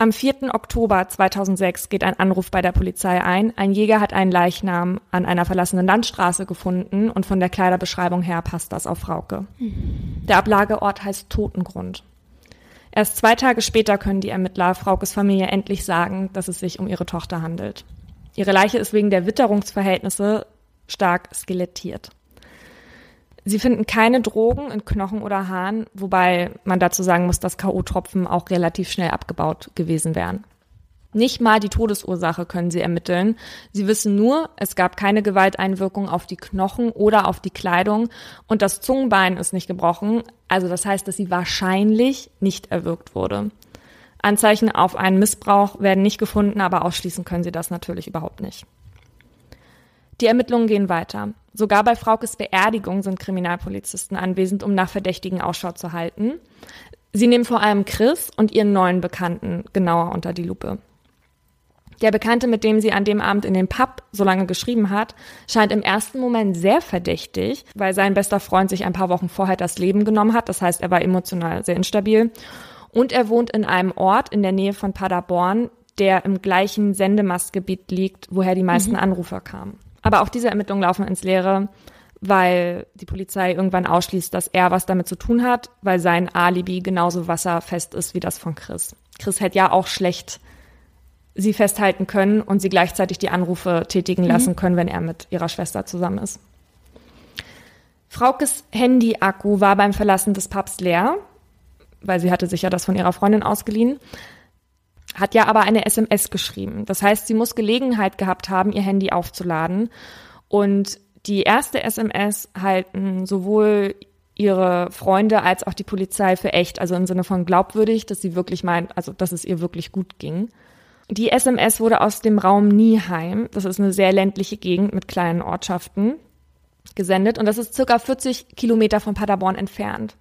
Am 4. Oktober 2006 geht ein Anruf bei der Polizei ein. Ein Jäger hat einen Leichnam an einer verlassenen Landstraße gefunden und von der Kleiderbeschreibung her passt das auf Frauke. Der Ablageort heißt Totengrund. Erst zwei Tage später können die Ermittler Fraukes Familie endlich sagen, dass es sich um ihre Tochter handelt. Ihre Leiche ist wegen der Witterungsverhältnisse stark skelettiert. Sie finden keine Drogen in Knochen oder Haaren, wobei man dazu sagen muss, dass K.O.-Tropfen auch relativ schnell abgebaut gewesen wären. Nicht mal die Todesursache können sie ermitteln. Sie wissen nur, es gab keine Gewalteinwirkung auf die Knochen oder auf die Kleidung und das Zungenbein ist nicht gebrochen. Also das heißt, dass sie wahrscheinlich nicht erwürgt wurde. Anzeichen auf einen Missbrauch werden nicht gefunden, aber ausschließen können sie das natürlich überhaupt nicht. Die Ermittlungen gehen weiter. Sogar bei Fraukes Beerdigung sind Kriminalpolizisten anwesend, um nach Verdächtigen Ausschau zu halten. Sie nehmen vor allem Chris und ihren neuen Bekannten genauer unter die Lupe. Der Bekannte, mit dem sie an dem Abend in den Pub so lange geschrieben hat, scheint im ersten Moment sehr verdächtig, weil sein bester Freund sich ein paar Wochen vorher das Leben genommen hat. Das heißt, er war emotional sehr instabil. Und er wohnt in einem Ort in der Nähe von Paderborn, der im gleichen Sendemastgebiet liegt, woher die meisten mhm. Anrufer kamen. Aber auch diese Ermittlungen laufen ins Leere, weil die Polizei irgendwann ausschließt, dass er was damit zu tun hat, weil sein Alibi genauso wasserfest ist wie das von Chris. Chris hätte ja auch schlecht sie festhalten können und sie gleichzeitig die Anrufe tätigen mhm. lassen können, wenn er mit ihrer Schwester zusammen ist. Fraukes Handy-Akku war beim Verlassen des Pubs leer, weil sie hatte sich ja das von ihrer Freundin ausgeliehen hat ja aber eine SMS geschrieben. Das heißt, sie muss Gelegenheit gehabt haben, ihr Handy aufzuladen. Und die erste SMS halten sowohl ihre Freunde als auch die Polizei für echt, also im Sinne von glaubwürdig, dass sie wirklich meint, also dass es ihr wirklich gut ging. Die SMS wurde aus dem Raum Nieheim, das ist eine sehr ländliche Gegend mit kleinen Ortschaften, gesendet und das ist circa 40 Kilometer von Paderborn entfernt.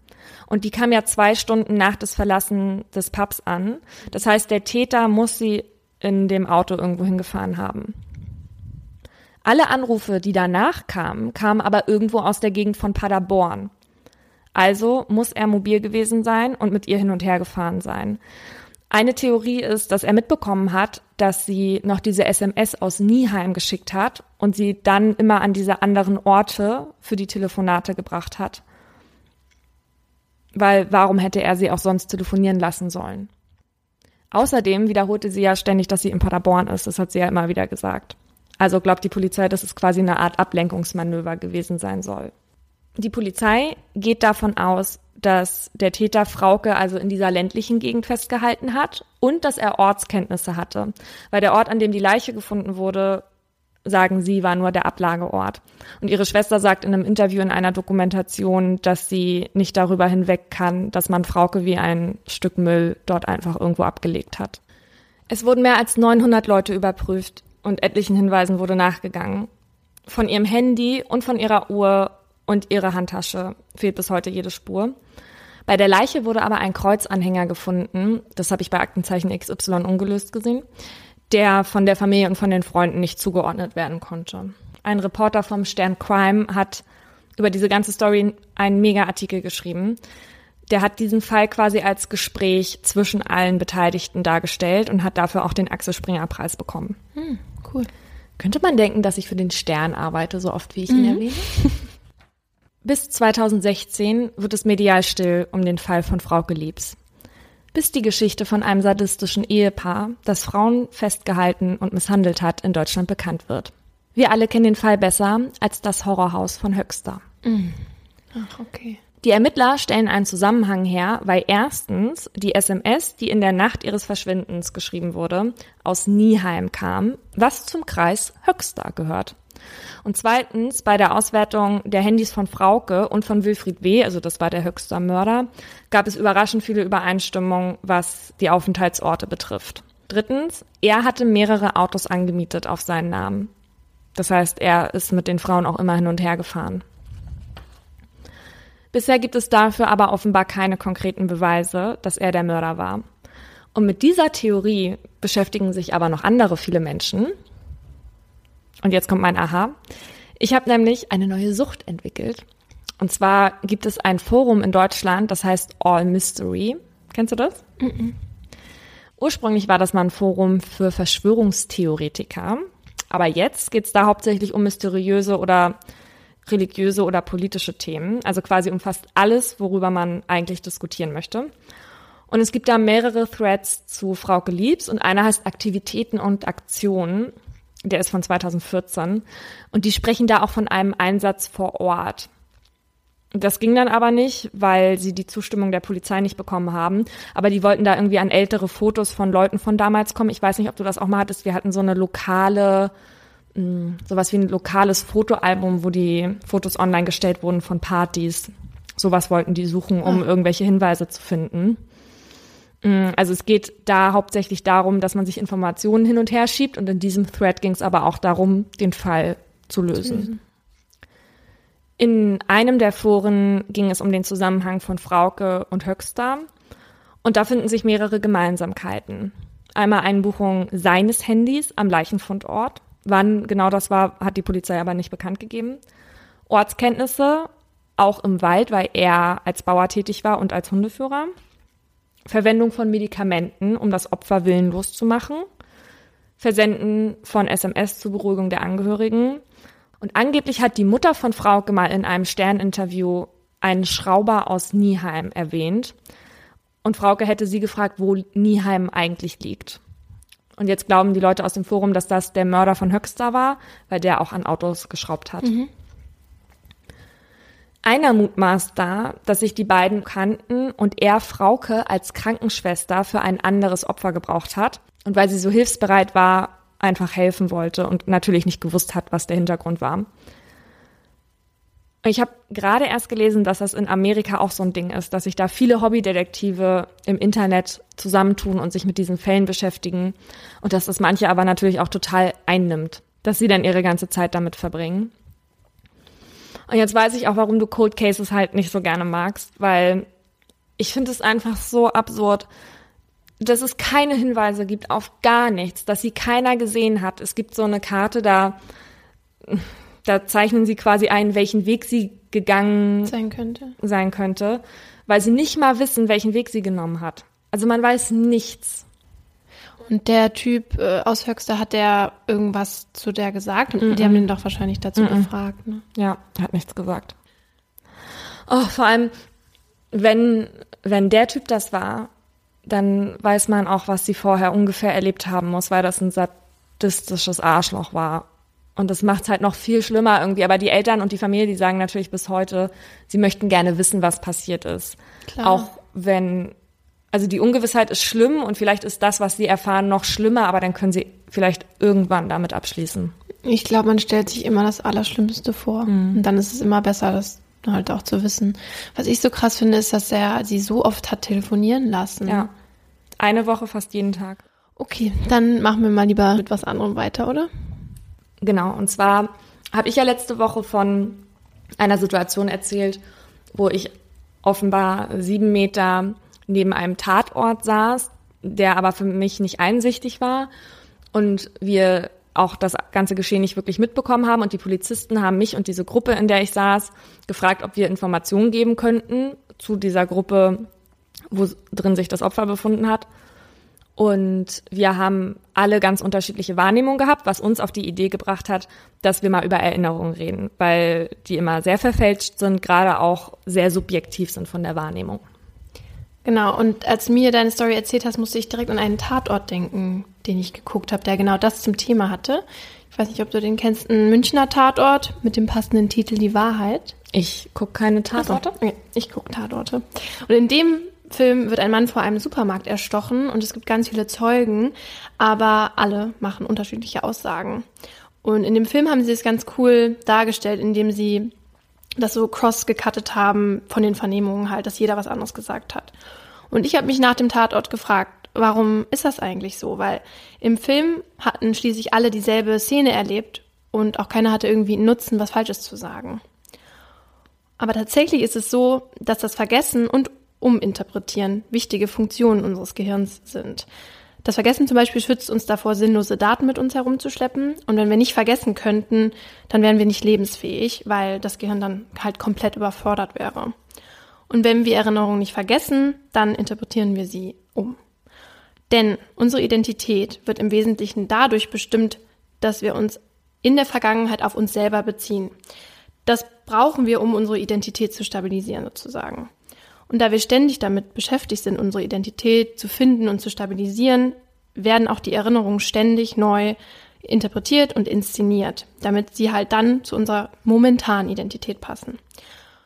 Und die kam ja zwei Stunden nach des Verlassen des Pubs an. Das heißt, der Täter muss sie in dem Auto irgendwo hingefahren haben. Alle Anrufe, die danach kamen, kamen aber irgendwo aus der Gegend von Paderborn. Also muss er mobil gewesen sein und mit ihr hin und her gefahren sein. Eine Theorie ist, dass er mitbekommen hat, dass sie noch diese SMS aus Nieheim geschickt hat und sie dann immer an diese anderen Orte für die Telefonate gebracht hat. Weil warum hätte er sie auch sonst telefonieren lassen sollen? Außerdem wiederholte sie ja ständig, dass sie in Paderborn ist. Das hat sie ja immer wieder gesagt. Also glaubt die Polizei, dass es quasi eine Art Ablenkungsmanöver gewesen sein soll. Die Polizei geht davon aus, dass der Täter Frauke also in dieser ländlichen Gegend festgehalten hat und dass er Ortskenntnisse hatte. Weil der Ort, an dem die Leiche gefunden wurde, sagen sie, war nur der Ablageort. Und ihre Schwester sagt in einem Interview in einer Dokumentation, dass sie nicht darüber hinweg kann, dass man Frauke wie ein Stück Müll dort einfach irgendwo abgelegt hat. Es wurden mehr als 900 Leute überprüft und etlichen Hinweisen wurde nachgegangen. Von ihrem Handy und von ihrer Uhr und ihrer Handtasche fehlt bis heute jede Spur. Bei der Leiche wurde aber ein Kreuzanhänger gefunden, das habe ich bei Aktenzeichen XY ungelöst gesehen, der von der Familie und von den Freunden nicht zugeordnet werden konnte. Ein Reporter vom Stern Crime hat über diese ganze Story einen Mega-Artikel geschrieben. Der hat diesen Fall quasi als Gespräch zwischen allen Beteiligten dargestellt und hat dafür auch den Axel Springer Preis bekommen. Hm, cool. Könnte man denken, dass ich für den Stern arbeite, so oft wie ich ihn mhm. erwähne? Bis 2016 wird es medial still um den Fall von Frau Geliebs. Bis die Geschichte von einem sadistischen Ehepaar, das Frauen festgehalten und misshandelt hat, in Deutschland bekannt wird. Wir alle kennen den Fall besser als das Horrorhaus von Höxter. Mm. Ach, okay. Die Ermittler stellen einen Zusammenhang her, weil erstens die SMS, die in der Nacht ihres Verschwindens geschrieben wurde, aus Nieheim kam, was zum Kreis Höxter gehört. Und zweitens, bei der Auswertung der Handys von Frauke und von Wilfried W., also das war der höchste Mörder, gab es überraschend viele Übereinstimmungen, was die Aufenthaltsorte betrifft. Drittens, er hatte mehrere Autos angemietet auf seinen Namen. Das heißt, er ist mit den Frauen auch immer hin und her gefahren. Bisher gibt es dafür aber offenbar keine konkreten Beweise, dass er der Mörder war. Und mit dieser Theorie beschäftigen sich aber noch andere viele Menschen, und jetzt kommt mein Aha. Ich habe nämlich eine neue Sucht entwickelt. Und zwar gibt es ein Forum in Deutschland, das heißt All Mystery. Kennst du das? Mm -mm. Ursprünglich war das mal ein Forum für Verschwörungstheoretiker. Aber jetzt geht es da hauptsächlich um mysteriöse oder religiöse oder politische Themen. Also quasi um fast alles, worüber man eigentlich diskutieren möchte. Und es gibt da mehrere Threads zu Frau Geliebs und einer heißt Aktivitäten und Aktionen der ist von 2014. Und die sprechen da auch von einem Einsatz vor Ort. Das ging dann aber nicht, weil sie die Zustimmung der Polizei nicht bekommen haben. Aber die wollten da irgendwie an ältere Fotos von Leuten von damals kommen. Ich weiß nicht, ob du das auch mal hattest. Wir hatten so eine lokale, hm, sowas wie ein lokales Fotoalbum, wo die Fotos online gestellt wurden von Partys. Sowas wollten die suchen, um ah. irgendwelche Hinweise zu finden. Mm, also es geht da hauptsächlich darum, dass man sich Informationen hin und her schiebt und in diesem Thread ging es aber auch darum, den Fall zu lösen. In einem der Foren ging es um den Zusammenhang von Frauke und Höxter und da finden sich mehrere Gemeinsamkeiten. Einmal Einbuchung seines Handys am Leichenfundort. Wann genau das war, hat die Polizei aber nicht bekannt gegeben. Ortskenntnisse, auch im Wald, weil er als Bauer tätig war und als Hundeführer. Verwendung von Medikamenten, um das Opfer willenlos zu machen, Versenden von SMS zur Beruhigung der Angehörigen. Und angeblich hat die Mutter von Frauke mal in einem Sterninterview einen Schrauber aus Nieheim erwähnt. Und Frauke hätte sie gefragt, wo Nieheim eigentlich liegt. Und jetzt glauben die Leute aus dem Forum, dass das der Mörder von Höxter war, weil der auch an Autos geschraubt hat. Mhm. Einer mutmaßt da, dass sich die beiden kannten und er Frauke als Krankenschwester für ein anderes Opfer gebraucht hat und weil sie so hilfsbereit war, einfach helfen wollte und natürlich nicht gewusst hat, was der Hintergrund war. Ich habe gerade erst gelesen, dass das in Amerika auch so ein Ding ist, dass sich da viele Hobbydetektive im Internet zusammentun und sich mit diesen Fällen beschäftigen und dass das manche aber natürlich auch total einnimmt, dass sie dann ihre ganze Zeit damit verbringen. Und jetzt weiß ich auch, warum du Cold Cases halt nicht so gerne magst, weil ich finde es einfach so absurd, dass es keine Hinweise gibt auf gar nichts, dass sie keiner gesehen hat. Es gibt so eine Karte, da da zeichnen sie quasi ein, welchen Weg sie gegangen Sein könnte. sein könnte, weil sie nicht mal wissen, welchen Weg sie genommen hat. Also man weiß nichts. Und der Typ äh, aus Höxter, hat der irgendwas zu der gesagt? Und die haben ihn doch wahrscheinlich dazu gefragt, ne? Ja, hat nichts gesagt. Oh, vor allem, wenn, wenn der Typ das war, dann weiß man auch, was sie vorher ungefähr erlebt haben muss, weil das ein sadistisches Arschloch war. Und das macht's halt noch viel schlimmer irgendwie. Aber die Eltern und die Familie, die sagen natürlich bis heute, sie möchten gerne wissen, was passiert ist. Klar. Auch wenn, also die Ungewissheit ist schlimm und vielleicht ist das, was sie erfahren, noch schlimmer, aber dann können sie vielleicht irgendwann damit abschließen. Ich glaube, man stellt sich immer das Allerschlimmste vor. Und dann ist es immer besser, das halt auch zu wissen. Was ich so krass finde, ist, dass er sie so oft hat telefonieren lassen. Ja. Eine Woche fast jeden Tag. Okay, dann machen wir mal lieber mit was anderem weiter, oder? Genau, und zwar habe ich ja letzte Woche von einer Situation erzählt, wo ich offenbar sieben Meter neben einem Tatort saß, der aber für mich nicht einsichtig war und wir auch das ganze Geschehen nicht wirklich mitbekommen haben und die Polizisten haben mich und diese Gruppe, in der ich saß, gefragt, ob wir Informationen geben könnten zu dieser Gruppe, wo drin sich das Opfer befunden hat. Und wir haben alle ganz unterschiedliche Wahrnehmungen gehabt, was uns auf die Idee gebracht hat, dass wir mal über Erinnerungen reden, weil die immer sehr verfälscht sind, gerade auch sehr subjektiv sind von der Wahrnehmung. Genau, und als du mir deine Story erzählt hast, musste ich direkt an einen Tatort denken, den ich geguckt habe, der genau das zum Thema hatte. Ich weiß nicht, ob du den kennst, ein Münchner Tatort mit dem passenden Titel Die Wahrheit. Ich gucke keine Tatorte. Okay, ich gucke Tatorte. Und in dem Film wird ein Mann vor einem Supermarkt erstochen und es gibt ganz viele Zeugen, aber alle machen unterschiedliche Aussagen. Und in dem Film haben sie es ganz cool dargestellt, indem sie das so cross gecuttet haben von den Vernehmungen halt, dass jeder was anderes gesagt hat. Und ich habe mich nach dem Tatort gefragt, warum ist das eigentlich so? Weil im Film hatten schließlich alle dieselbe Szene erlebt und auch keiner hatte irgendwie einen Nutzen, was Falsches zu sagen. Aber tatsächlich ist es so, dass das Vergessen und Uminterpretieren wichtige Funktionen unseres Gehirns sind. Das Vergessen zum Beispiel schützt uns davor, sinnlose Daten mit uns herumzuschleppen. Und wenn wir nicht vergessen könnten, dann wären wir nicht lebensfähig, weil das Gehirn dann halt komplett überfordert wäre. Und wenn wir Erinnerungen nicht vergessen, dann interpretieren wir sie um. Denn unsere Identität wird im Wesentlichen dadurch bestimmt, dass wir uns in der Vergangenheit auf uns selber beziehen. Das brauchen wir, um unsere Identität zu stabilisieren, sozusagen. Und da wir ständig damit beschäftigt sind, unsere Identität zu finden und zu stabilisieren, werden auch die Erinnerungen ständig neu interpretiert und inszeniert, damit sie halt dann zu unserer momentanen Identität passen.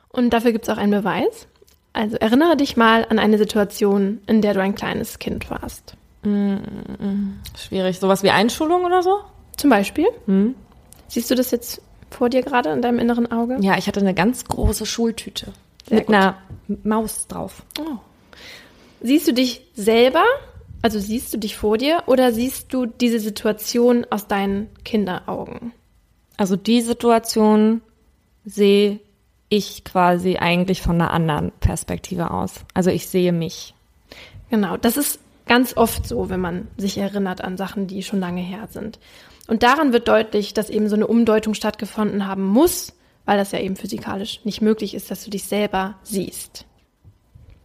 Und dafür gibt es auch einen Beweis. Also erinnere dich mal an eine Situation, in der du ein kleines Kind warst. Schwierig. Sowas wie Einschulung oder so? Zum Beispiel. Siehst du das jetzt vor dir gerade in deinem inneren Auge? Ja, ich hatte eine ganz große Schultüte Sehr mit gut. einer Maus drauf. Siehst du dich selber, also siehst du dich vor dir, oder siehst du diese Situation aus deinen Kinderaugen? Also die Situation sehe ich quasi eigentlich von einer anderen Perspektive aus. Also ich sehe mich. Genau, das ist ganz oft so, wenn man sich erinnert an Sachen, die schon lange her sind. Und daran wird deutlich, dass eben so eine Umdeutung stattgefunden haben muss, weil das ja eben physikalisch nicht möglich ist, dass du dich selber siehst.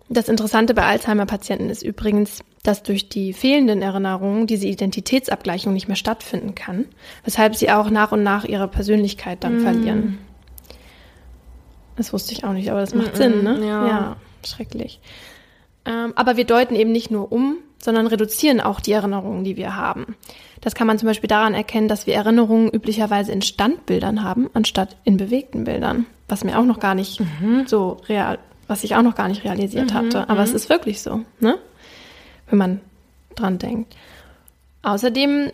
Das Interessante bei Alzheimer-Patienten ist übrigens, dass durch die fehlenden Erinnerungen diese Identitätsabgleichung nicht mehr stattfinden kann, weshalb sie auch nach und nach ihre Persönlichkeit dann verlieren. Das wusste ich auch nicht, aber das macht Sinn, ne? ja. schrecklich. Ähm, aber wir deuten eben nicht nur um, sondern reduzieren auch die Erinnerungen, die wir haben. Das kann man zum Beispiel daran erkennen, dass wir Erinnerungen üblicherweise in Standbildern haben, anstatt in bewegten Bildern. Was mir auch noch gar nicht so real, was ich auch noch gar nicht realisiert hatte. Aber es ist wirklich so, ne? Wenn man dran denkt. Außerdem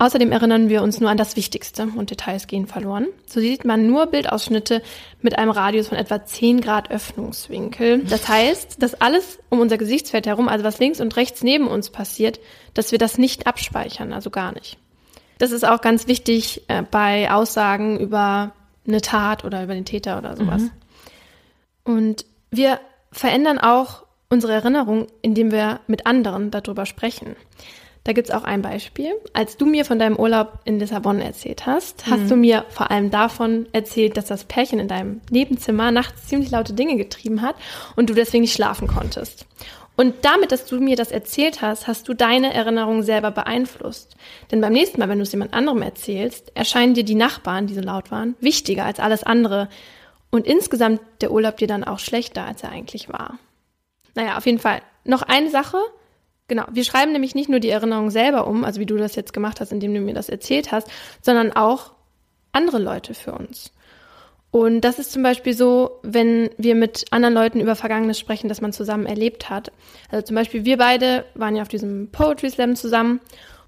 Außerdem erinnern wir uns nur an das Wichtigste und Details gehen verloren. So sieht man nur Bildausschnitte mit einem Radius von etwa 10 Grad Öffnungswinkel. Das heißt, dass alles um unser Gesichtsfeld herum, also was links und rechts neben uns passiert, dass wir das nicht abspeichern, also gar nicht. Das ist auch ganz wichtig äh, bei Aussagen über eine Tat oder über den Täter oder sowas. Und wir verändern auch unsere Erinnerung, indem wir mit anderen darüber sprechen. Da gibt's auch ein Beispiel. Als du mir von deinem Urlaub in Lissabon erzählt hast, hast du mir vor allem davon erzählt, dass das Pärchen in deinem Nebenzimmer nachts ziemlich laute Dinge getrieben hat und du deswegen nicht schlafen konntest. Und damit, dass du mir das erzählt hast, hast du deine Erinnerungen selber beeinflusst. Denn beim nächsten Mal, wenn du es jemand anderem erzählst, erscheinen dir die Nachbarn, die so laut waren, wichtiger als alles andere. Und insgesamt der Urlaub dir dann auch schlechter, als er eigentlich war. Naja, auf jeden Fall. Noch eine Sache. Genau, wir schreiben nämlich nicht nur die Erinnerung selber um, also wie du das jetzt gemacht hast, indem du mir das erzählt hast, sondern auch andere Leute für uns. Und das ist zum Beispiel so, wenn wir mit anderen Leuten über Vergangenes sprechen, das man zusammen erlebt hat. Also zum Beispiel wir beide waren ja auf diesem Poetry Slam zusammen.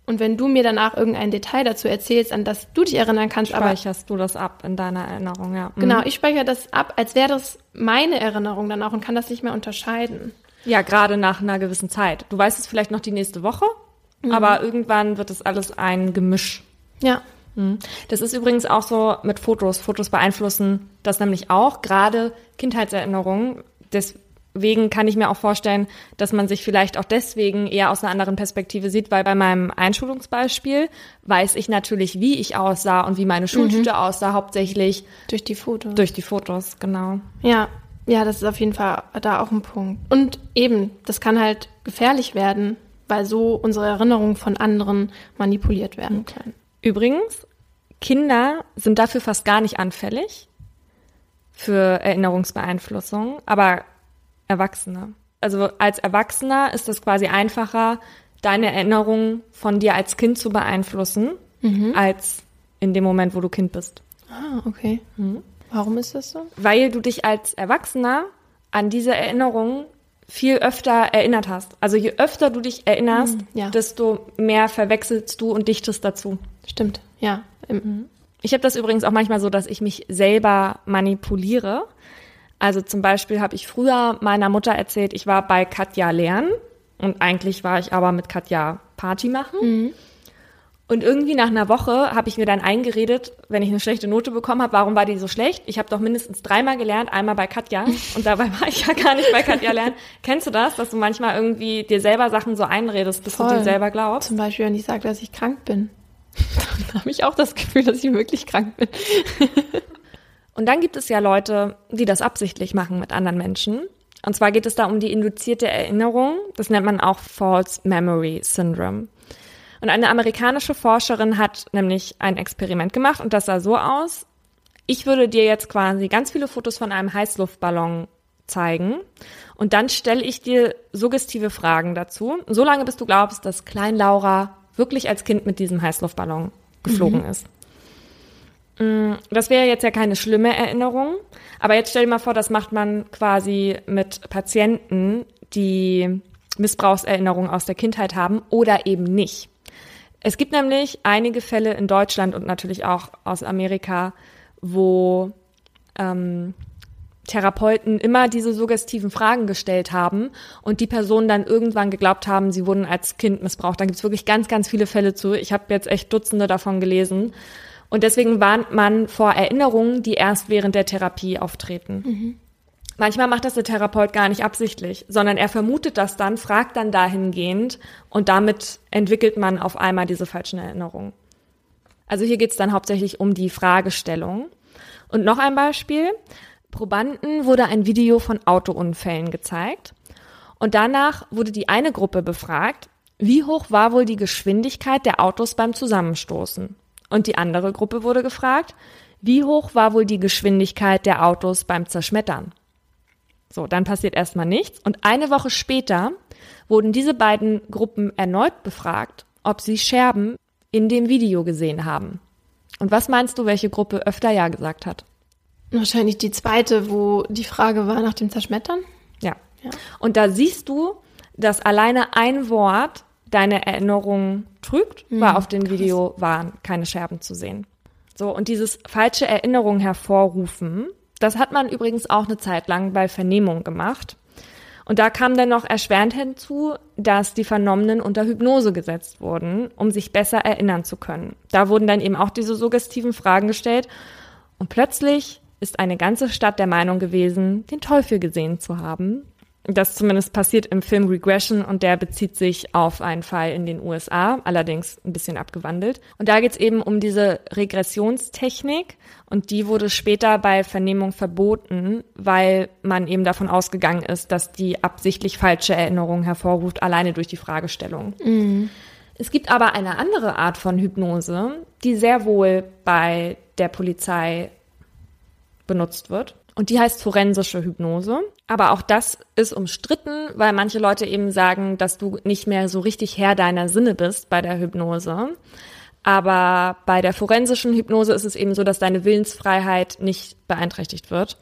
Und wenn du mir danach irgendein Detail dazu erzählst, an das du dich erinnern kannst, aber Speicherst du das ab in deiner Erinnerung, ja. Mhm. genau, ich speichere das ab, als wäre das meine Erinnerung dann auch und kann das nicht mehr unterscheiden. Ja, gerade nach einer gewissen Zeit. Du weißt es vielleicht noch die nächste Woche, aber irgendwann wird es alles ein Gemisch. Ja, Mhm. Das ist übrigens auch so mit Fotos. Fotos beeinflussen das nämlich auch, gerade Kindheitserinnerungen. Deswegen kann ich mir auch vorstellen, dass man sich vielleicht auch deswegen eher aus einer anderen Perspektive sieht, weil bei meinem Einschulungsbeispiel weiß ich natürlich, wie ich aussah und wie meine Schultüte aussah, hauptsächlich durch die Fotos. durch die Fotos, genau. Ja, ja, das ist auf jeden Fall da auch ein Punkt. Und eben, das kann halt gefährlich werden, weil so unsere Erinnerungen von anderen manipuliert werden können. Übrigens, Kinder sind dafür fast gar nicht anfällig für Erinnerungsbeeinflussung, aber Erwachsene. Also als Erwachsener ist es quasi einfacher, deine Erinnerungen von dir als Kind zu beeinflussen, als in dem Moment, wo du Kind bist. Ah, okay. Warum ist das so? Weil du dich als Erwachsener an diese Erinnerungen viel öfter erinnert hast. Also je öfter du dich erinnerst, ja. desto mehr verwechselst du und dichtest dazu. Stimmt, ja. Im, Ich habe das übrigens auch manchmal so, dass ich mich selber manipuliere. Also zum Beispiel habe ich früher meiner Mutter erzählt, ich war bei Katja lernen und eigentlich war ich aber mit Katja Party machen. Und irgendwie nach einer Woche habe ich mir dann eingeredet, wenn ich eine schlechte Note bekommen habe, warum war die so schlecht? Ich habe doch mindestens dreimal gelernt, einmal bei Katja und dabei war ich ja gar nicht bei Katja lernen. Kennst du das, dass du manchmal irgendwie dir selber Sachen so einredest, bis du Voll. dir selber glaubst? Zum Beispiel, wenn ich sage, dass ich krank bin. Dann habe ich auch das Gefühl, dass ich wirklich krank bin. Und dann gibt es ja Leute, die das absichtlich machen mit anderen Menschen. Und zwar geht es da um die induzierte Erinnerung. Das nennt man auch False Memory Syndrome. Und eine amerikanische Forscherin hat nämlich ein Experiment gemacht und das sah so aus. Ich würde dir jetzt quasi ganz viele Fotos von einem Heißluftballon zeigen und dann stelle ich dir suggestive Fragen dazu, solange bis du glaubst, dass Klein Laura wirklich als Kind mit diesem Heißluftballon geflogen ist. Mm, Das wäre jetzt ja keine schlimme Erinnerung, aber jetzt stell dir mal vor, das macht man quasi mit Patienten, die Missbrauchserinnerungen aus der Kindheit haben oder eben nicht. Es gibt nämlich einige Fälle in Deutschland und natürlich auch aus Amerika, wo ähm, Therapeuten immer diese suggestiven Fragen gestellt haben und die Personen dann irgendwann geglaubt haben, sie wurden als Kind missbraucht. Da gibt es wirklich ganz, ganz viele Fälle zu. Ich habe jetzt echt Dutzende davon gelesen. Und deswegen warnt man vor Erinnerungen, die erst während der Therapie auftreten. Manchmal macht das der Therapeut gar nicht absichtlich, sondern er vermutet das dann, fragt dann dahingehend und damit entwickelt man auf einmal diese falschen Erinnerungen. Also hier geht es dann hauptsächlich um die Fragestellung. Und noch ein Beispiel. Probanden wurde ein Video von Autounfällen gezeigt und danach wurde die eine Gruppe befragt, wie hoch war wohl die Geschwindigkeit der Autos beim Zusammenstoßen? Und die andere Gruppe wurde gefragt, wie hoch war wohl die Geschwindigkeit der Autos beim Zerschmettern? So, dann passiert erstmal nichts. Und eine Woche später wurden diese beiden Gruppen erneut befragt, ob sie Scherben in dem Video gesehen haben. Und was meinst du, welche Gruppe öfter Ja gesagt hat? Wahrscheinlich die zweite, wo die Frage war nach dem Zerschmettern. Ja. Ja. Und da siehst du, dass alleine ein Wort deine Erinnerung trügt, weil auf dem Video waren keine Scherben zu sehen. So, und dieses falsche Erinnerung hervorrufen, das hat man übrigens auch eine Zeit lang bei Vernehmung gemacht. Und da kam dann noch erschwerend hinzu, dass die Vernommenen unter Hypnose gesetzt wurden, um sich besser erinnern zu können. Da wurden dann eben auch diese suggestiven Fragen gestellt. Und plötzlich ist eine ganze Stadt der Meinung gewesen, den Teufel gesehen zu haben. Das zumindest passiert im Film Regression und der bezieht sich auf einen Fall in den USA, allerdings ein bisschen abgewandelt. Und da geht es eben um diese Regressionstechnik und die wurde später bei Vernehmung verboten, weil man eben davon ausgegangen ist, dass die absichtlich falsche Erinnerungen hervorruft, alleine durch die Fragestellung. Mhm. Es gibt aber eine andere Art von Hypnose, die sehr wohl bei der Polizei benutzt wird. Und die heißt forensische Hypnose. Aber auch das ist umstritten, weil manche Leute eben sagen, dass du nicht mehr so richtig Herr deiner Sinne bist bei der Hypnose. Aber bei der forensischen Hypnose ist es eben so, dass deine Willensfreiheit nicht beeinträchtigt wird.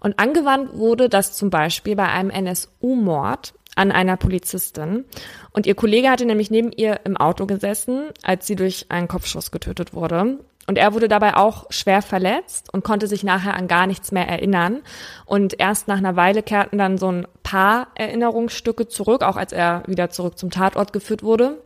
Und angewandt wurde das zum Beispiel bei einem NSU-Mord an einer Polizistin. Und ihr Kollege hatte nämlich neben ihr im Auto gesessen, als sie durch einen Kopfschuss getötet wurde. Und er wurde dabei auch schwer verletzt und konnte sich nachher an gar nichts mehr erinnern. Und erst nach einer Weile kehrten dann so ein paar Erinnerungsstücke zurück, auch als er wieder zurück zum Tatort geführt wurde.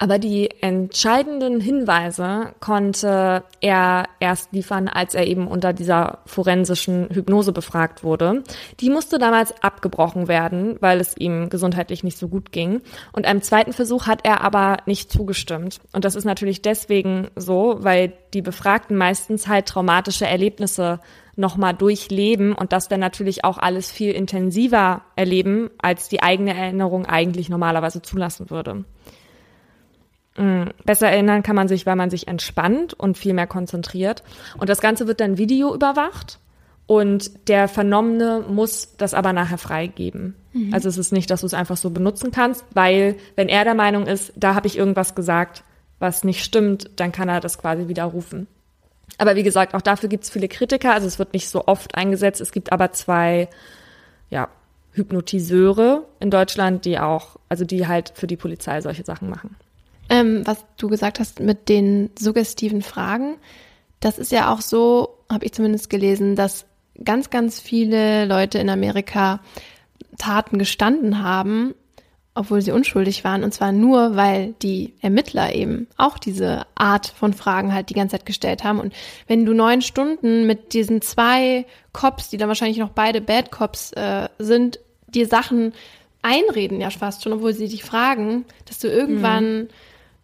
Aber die entscheidenden Hinweise konnte er erst liefern, als er eben unter dieser forensischen Hypnose befragt wurde. Die musste damals abgebrochen werden, weil es ihm gesundheitlich nicht so gut ging. Und einem zweiten Versuch hat er aber nicht zugestimmt. Und das ist natürlich deswegen so, weil die Befragten meistens halt traumatische Erlebnisse nochmal durchleben und das dann natürlich auch alles viel intensiver erleben, als die eigene Erinnerung eigentlich normalerweise zulassen würde. Mm, besser erinnern kann man sich, weil man sich entspannt und viel mehr konzentriert. Und das Ganze wird dann Video überwacht und der Vernommene muss das aber nachher freigeben. Mhm. Also es ist nicht, dass du es einfach so benutzen kannst, weil wenn er der Meinung ist, da habe ich irgendwas gesagt, was nicht stimmt, dann kann er das quasi widerrufen. Aber wie gesagt, auch dafür gibt es viele Kritiker. Also es wird nicht so oft eingesetzt. Es gibt aber zwei, ja, Hypnotiseure in Deutschland, die auch, also die halt für die Polizei solche Sachen machen. Ähm, was du gesagt hast mit den suggestiven Fragen, das ist ja auch so, habe ich zumindest gelesen, dass ganz, ganz viele Leute in Amerika Taten gestanden haben, obwohl sie unschuldig waren. Und zwar nur, weil die Ermittler eben auch diese Art von Fragen halt die ganze Zeit gestellt haben. Und wenn du neun Stunden mit diesen zwei Cops, die dann wahrscheinlich noch beide Bad Cops äh, sind, dir Sachen einreden ja fast schon, obwohl sie dich fragen, dass du irgendwann mhm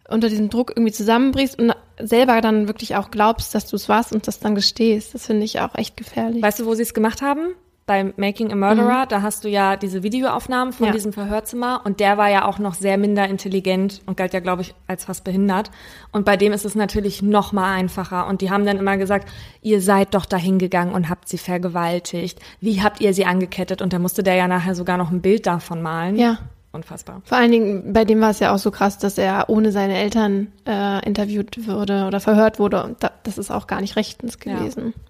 unter diesem Druck irgendwie zusammenbrichst und selber dann wirklich auch glaubst, dass du es warst und das dann gestehst. Das finde ich auch echt gefährlich. Weißt du, wo sie es gemacht haben? Bei Making a Murderer, mhm. da hast du ja diese Videoaufnahmen von ja. diesem Verhörzimmer und der war ja auch noch sehr minder intelligent und galt ja, glaube ich, als fast behindert. Und bei dem ist es natürlich noch mal einfacher. Und die haben dann immer gesagt, ihr seid doch dahin gegangen und habt sie vergewaltigt. Wie habt ihr sie angekettet? Und da musste der ja nachher sogar noch ein Bild davon malen. Ja unfassbar. Vor allen Dingen, bei dem war es ja auch so krass, dass er ohne seine Eltern äh, interviewt wurde oder verhört wurde. Und da, das ist auch gar nicht rechtens gewesen. Ja.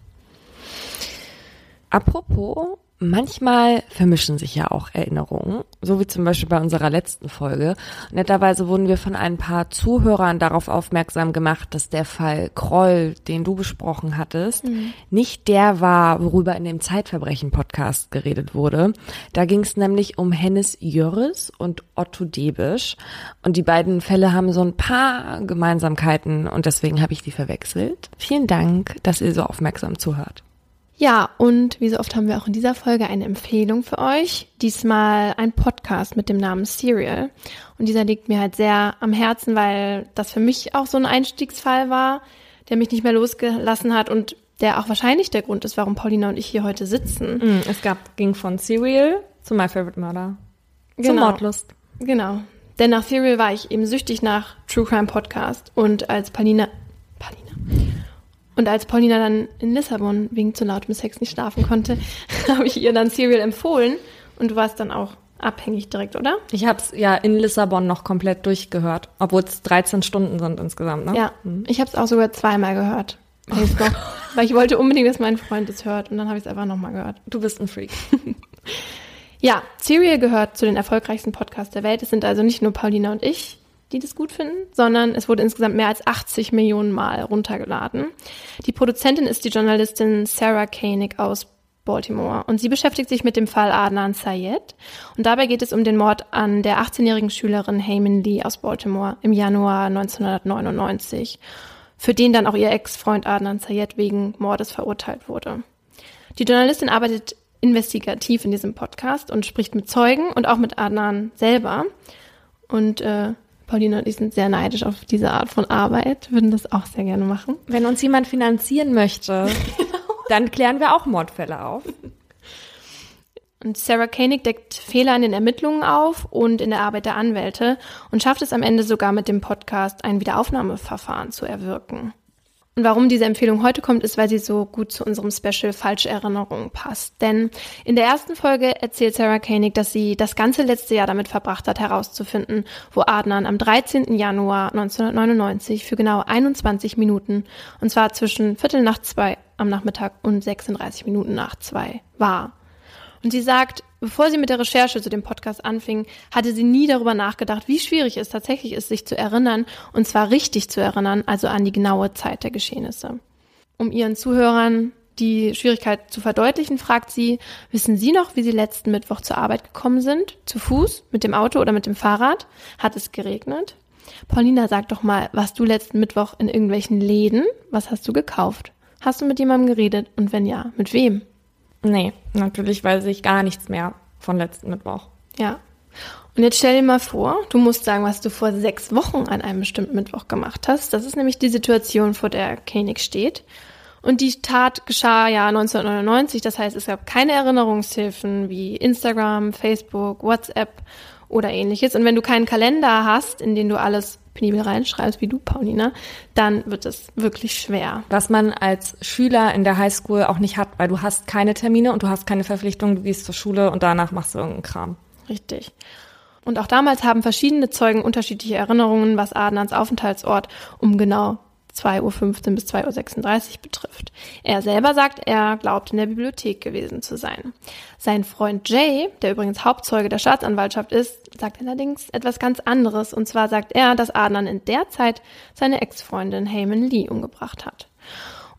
Apropos Manchmal vermischen sich ja auch Erinnerungen, so wie zum Beispiel bei unserer letzten Folge. Netterweise wurden wir von ein paar Zuhörern darauf aufmerksam gemacht, dass der Fall Kroll, den du besprochen hattest, mhm. nicht der war, worüber in dem Zeitverbrechen-Podcast geredet wurde. Da ging es nämlich um Hennes Jörres und Otto Debisch. Und die beiden Fälle haben so ein paar Gemeinsamkeiten und deswegen habe ich die verwechselt. Vielen Dank, dass ihr so aufmerksam zuhört. Ja, und wie so oft haben wir auch in dieser Folge eine Empfehlung für euch. Diesmal ein Podcast mit dem Namen Serial. Und dieser liegt mir halt sehr am Herzen, weil das für mich auch so ein Einstiegsfall war, der mich nicht mehr losgelassen hat und der auch wahrscheinlich der Grund ist, warum Paulina und ich hier heute sitzen. Mm, es gab, ging von Serial zu My Favorite Murder. Genau. Zum Mordlust. Genau. Denn nach Serial war ich eben süchtig nach True Crime Podcast und als Paulina, Paulina, und als Paulina dann in Lissabon wegen zu lautem Sex nicht schlafen konnte, habe ich ihr dann Serial empfohlen und du warst dann auch abhängig direkt, oder? Ich habe es ja in Lissabon noch komplett durchgehört, obwohl es 13 Stunden sind insgesamt, ne? Ja, mhm. ich habe es auch sogar zweimal gehört. Oh noch, weil ich wollte unbedingt, dass mein Freund es hört und dann habe ich es einfach nochmal gehört. Du bist ein Freak. ja, Serial gehört zu den erfolgreichsten Podcasts der Welt. Es sind also nicht nur Paulina und ich, die das gut finden, sondern es wurde insgesamt mehr als 80 Millionen Mal runtergeladen. Die Produzentin ist die Journalistin Sarah Koenig aus Baltimore und sie beschäftigt sich mit dem Fall Adnan Sayed und dabei geht es um den Mord an der 18-jährigen Schülerin Heyman Lee aus Baltimore im Januar 1999, für den dann auch ihr Ex-Freund Adnan Sayed wegen Mordes verurteilt wurde. Die Journalistin arbeitet investigativ in diesem Podcast und spricht mit Zeugen und auch mit Adnan selber. Und äh, Paulina und ich sind sehr neidisch auf diese Art von Arbeit, würden das auch sehr gerne machen. Wenn uns jemand finanzieren möchte, dann klären wir auch Mordfälle auf. Und Sarah Koenig deckt Fehler in den Ermittlungen auf und in der Arbeit der Anwälte und schafft es am Ende sogar mit dem Podcast ein Wiederaufnahmeverfahren zu erwirken. Und warum diese Empfehlung heute kommt, ist, weil sie so gut zu unserem Special Falsche Erinnerungen passt. Denn in der ersten Folge erzählt Sarah Koenig, dass sie das ganze letzte Jahr damit verbracht hat, herauszufinden, wo Adnan am 13. Januar 1999 für genau 21 Minuten, und zwar zwischen Viertel nach zwei am Nachmittag und 36 Minuten nach zwei war. Und sie sagt, bevor sie mit der Recherche zu dem Podcast anfing, hatte sie nie darüber nachgedacht, wie schwierig es tatsächlich ist, sich zu erinnern, und zwar richtig zu erinnern, also an die genaue Zeit der Geschehnisse. Um ihren Zuhörern die Schwierigkeit zu verdeutlichen, fragt sie, wissen Sie noch, wie Sie letzten Mittwoch zur Arbeit gekommen sind? Zu Fuß, mit dem Auto oder mit dem Fahrrad? Hat es geregnet? Paulina, sag doch mal, warst du letzten Mittwoch in irgendwelchen Läden? Was hast du gekauft? Hast du mit jemandem geredet? Und wenn ja, mit wem? Nee, natürlich weiß ich gar nichts mehr von letzten Mittwoch. Ja. Und jetzt stell dir mal vor, du musst sagen, was du vor sechs Wochen an einem bestimmten Mittwoch gemacht hast. Das ist nämlich die Situation, vor der Koenig steht. Und die Tat geschah ja 1999, das heißt, es gab keine Erinnerungshilfen wie Instagram, Facebook, WhatsApp oder ähnliches. Und wenn du keinen Kalender hast, in den du alles penibel reinschreibst, wie du, Paulina, dann wird es wirklich schwer. Was man als Schüler in der Highschool auch nicht hat, weil du hast keine Termine und du hast keine Verpflichtungen, du gehst zur Schule und danach machst du irgendeinen Kram. Richtig. Und auch damals haben verschiedene Zeugen unterschiedliche Erinnerungen, was Adnans Aufenthaltsort um genau 2.15 Uhr bis 2.36 Uhr betrifft. Er selber sagt, er glaubt in der Bibliothek gewesen zu sein. Sein Freund Jay, der übrigens Hauptzeuge der Staatsanwaltschaft ist, sagt allerdings etwas ganz anderes. Und zwar sagt er, dass Adnan in der Zeit seine Ex-Freundin Heyman Lee umgebracht hat.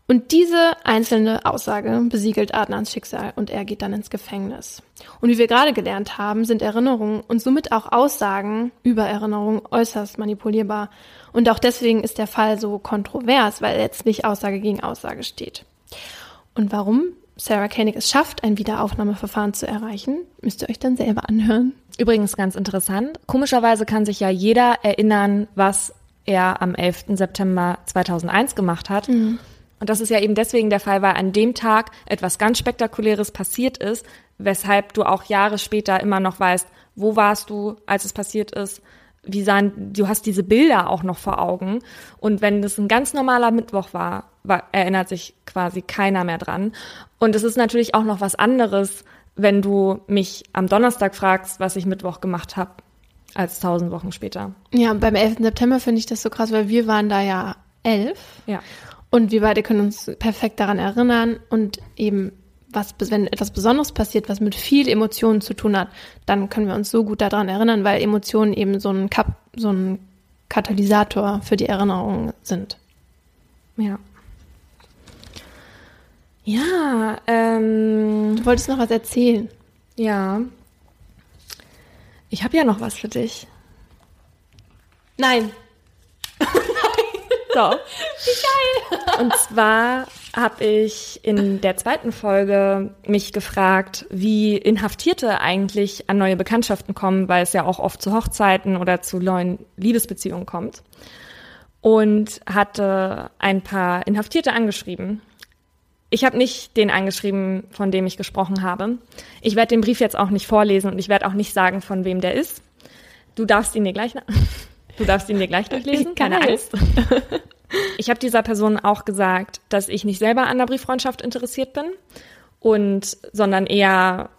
Und diese einzelne Aussage besiegelt Adnans Schicksal und er geht dann ins Gefängnis. Und wie wir gerade gelernt haben, sind Erinnerungen und somit auch Aussagen über Erinnerungen äußerst manipulierbar. Und auch deswegen ist der Fall so kontrovers, weil letztlich Aussage gegen Aussage steht. Und warum Sarah Koenig es schafft, ein Wiederaufnahmeverfahren zu erreichen, müsst ihr euch dann selber anhören. Übrigens ganz interessant. Komischerweise kann sich ja jeder erinnern, was er am 11. September 2001 gemacht hat. Mhm. Und das ist ja eben deswegen der Fall, weil an dem Tag etwas ganz Spektakuläres passiert ist, weshalb du auch Jahre später immer noch weißt, wo warst du, als es passiert ist, wie sahen, du hast diese Bilder auch noch vor Augen. Und wenn das ein ganz normaler Mittwoch war, war erinnert sich quasi keiner mehr dran. Und es ist natürlich auch noch was anderes, wenn du mich am Donnerstag fragst, was ich Mittwoch gemacht habe, als tausend Wochen später. Ja, beim 11. September finde ich das so krass, weil wir waren da ja elf. Ja. Und wir beide können uns perfekt daran erinnern und eben was, wenn etwas Besonderes passiert, was mit viel Emotionen zu tun hat, dann können wir uns so gut daran erinnern, weil Emotionen eben so ein, Kap so ein Katalysator für die Erinnerung sind. Ja. Ja, ähm. Du wolltest noch was erzählen. Ja. Ich habe ja noch was für dich. Nein. So. Wie geil. Und zwar habe ich in der zweiten Folge mich gefragt, wie Inhaftierte eigentlich an neue Bekanntschaften kommen, weil es ja auch oft zu Hochzeiten oder zu neuen Liebesbeziehungen kommt. Und hatte ein paar Inhaftierte angeschrieben. Ich habe nicht den angeschrieben, von dem ich gesprochen habe. Ich werde den Brief jetzt auch nicht vorlesen und ich werde auch nicht sagen, von wem der ist. Du darfst ihn dir gleich Du darfst ihn dir gleich durchlesen, keine Angst. Ich habe dieser Person auch gesagt, dass ich nicht selber an der Brieffreundschaft interessiert bin und sondern eher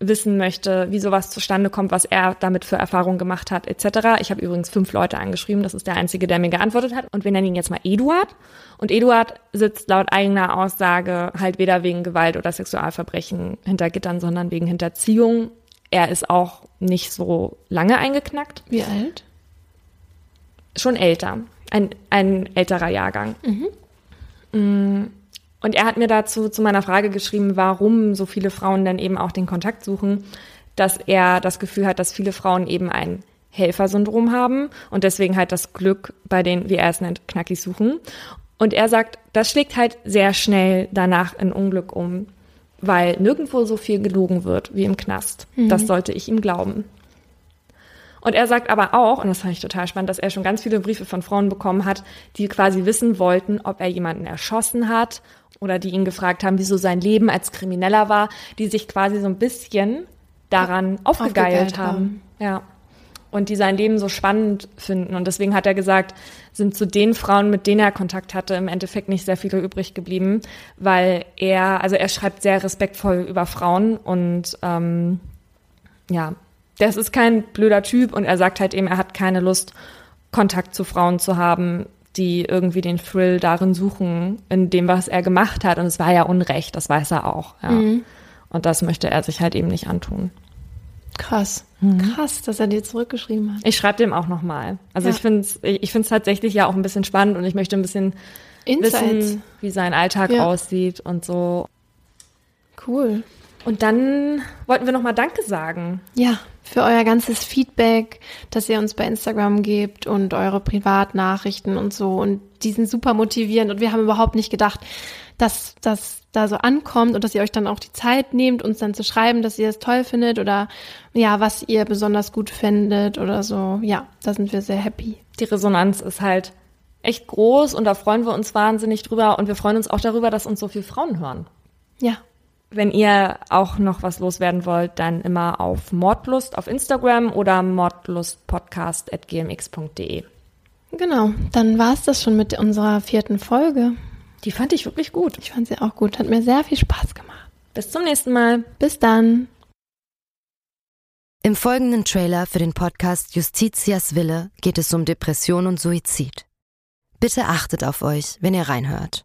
wissen möchte, wie sowas zustande kommt, was er damit für Erfahrungen gemacht hat, etc. Ich habe übrigens fünf Leute angeschrieben, das ist der einzige, der mir geantwortet hat. Und wir nennen ihn jetzt mal Eduard. Und Eduard sitzt laut eigener Aussage halt weder wegen Gewalt oder Sexualverbrechen hinter Gittern, sondern wegen Hinterziehung. Er ist auch nicht so lange eingeknackt. Wie alt? Schon älter ein, ein älterer Jahrgang. Mhm. Mm. Und er hat mir dazu zu meiner Frage geschrieben, warum so viele Frauen dann eben auch den Kontakt suchen, dass er das Gefühl hat, dass viele Frauen eben ein Helfersyndrom haben und deswegen halt das Glück bei den, wie er es nennt, Knackis suchen. Und er sagt, das schlägt halt sehr schnell danach in Unglück um, weil nirgendwo so viel gelogen wird wie im Knast. Das sollte ich ihm glauben. Und er sagt aber auch, und das fand ich total spannend, dass er schon ganz viele Briefe von Frauen bekommen hat, die quasi wissen wollten, ob er jemanden erschossen hat oder die ihn gefragt haben, wieso sein Leben als Krimineller war, die sich quasi so ein bisschen daran aufgegeilt, Aufgegeilt haben. haben. Ja. Und die sein Leben so spannend finden. Und deswegen hat er gesagt, sind zu den Frauen, mit denen er Kontakt hatte, im Endeffekt nicht sehr viele übrig geblieben, weil er, also er schreibt sehr respektvoll über Frauen und ähm, ja, das ist kein blöder Typ und er sagt halt eben, er hat keine Lust, Kontakt zu Frauen zu haben, die irgendwie den Thrill darin suchen, in dem, was er gemacht hat. Und es war ja Unrecht, das weiß er auch. Ja. Und das möchte er sich halt eben nicht antun. Krass. Krass, dass er dir zurückgeschrieben hat. Ich schreibe dem auch nochmal. Also Ja. ich finde es ich find's tatsächlich ja auch ein bisschen spannend und ich möchte ein bisschen Insights. wissen, wie sein Alltag Ja. aussieht und so. Cool. Und dann wollten wir nochmal Danke sagen. Ja, für euer ganzes Feedback, das ihr uns bei Instagram gebt und eure Privatnachrichten und so. Und die sind super motivierend und wir haben überhaupt nicht gedacht, dass das da so ankommt und dass ihr euch dann auch die Zeit nehmt, uns dann zu schreiben, dass ihr es toll findet oder ja, was ihr besonders gut findet oder so. Ja, da sind wir sehr happy. Die Resonanz ist halt echt groß und da freuen wir uns wahnsinnig drüber und wir freuen uns auch darüber, dass uns so viele Frauen hören. Ja, Wenn ihr auch noch was loswerden wollt, dann immer auf Mordlust auf Instagram oder mordlustpodcast.gmx.de. genau. Dann war es das schon mit unserer vierten Folge. Die fand ich wirklich gut. Ich fand sie auch gut, hat mir sehr viel Spaß gemacht. Bis zum nächsten Mal. Bis dann. Im folgenden Trailer für den Podcast Justitias Wille geht es um Depression und Suizid. Bitte achtet auf euch, wenn ihr reinhört.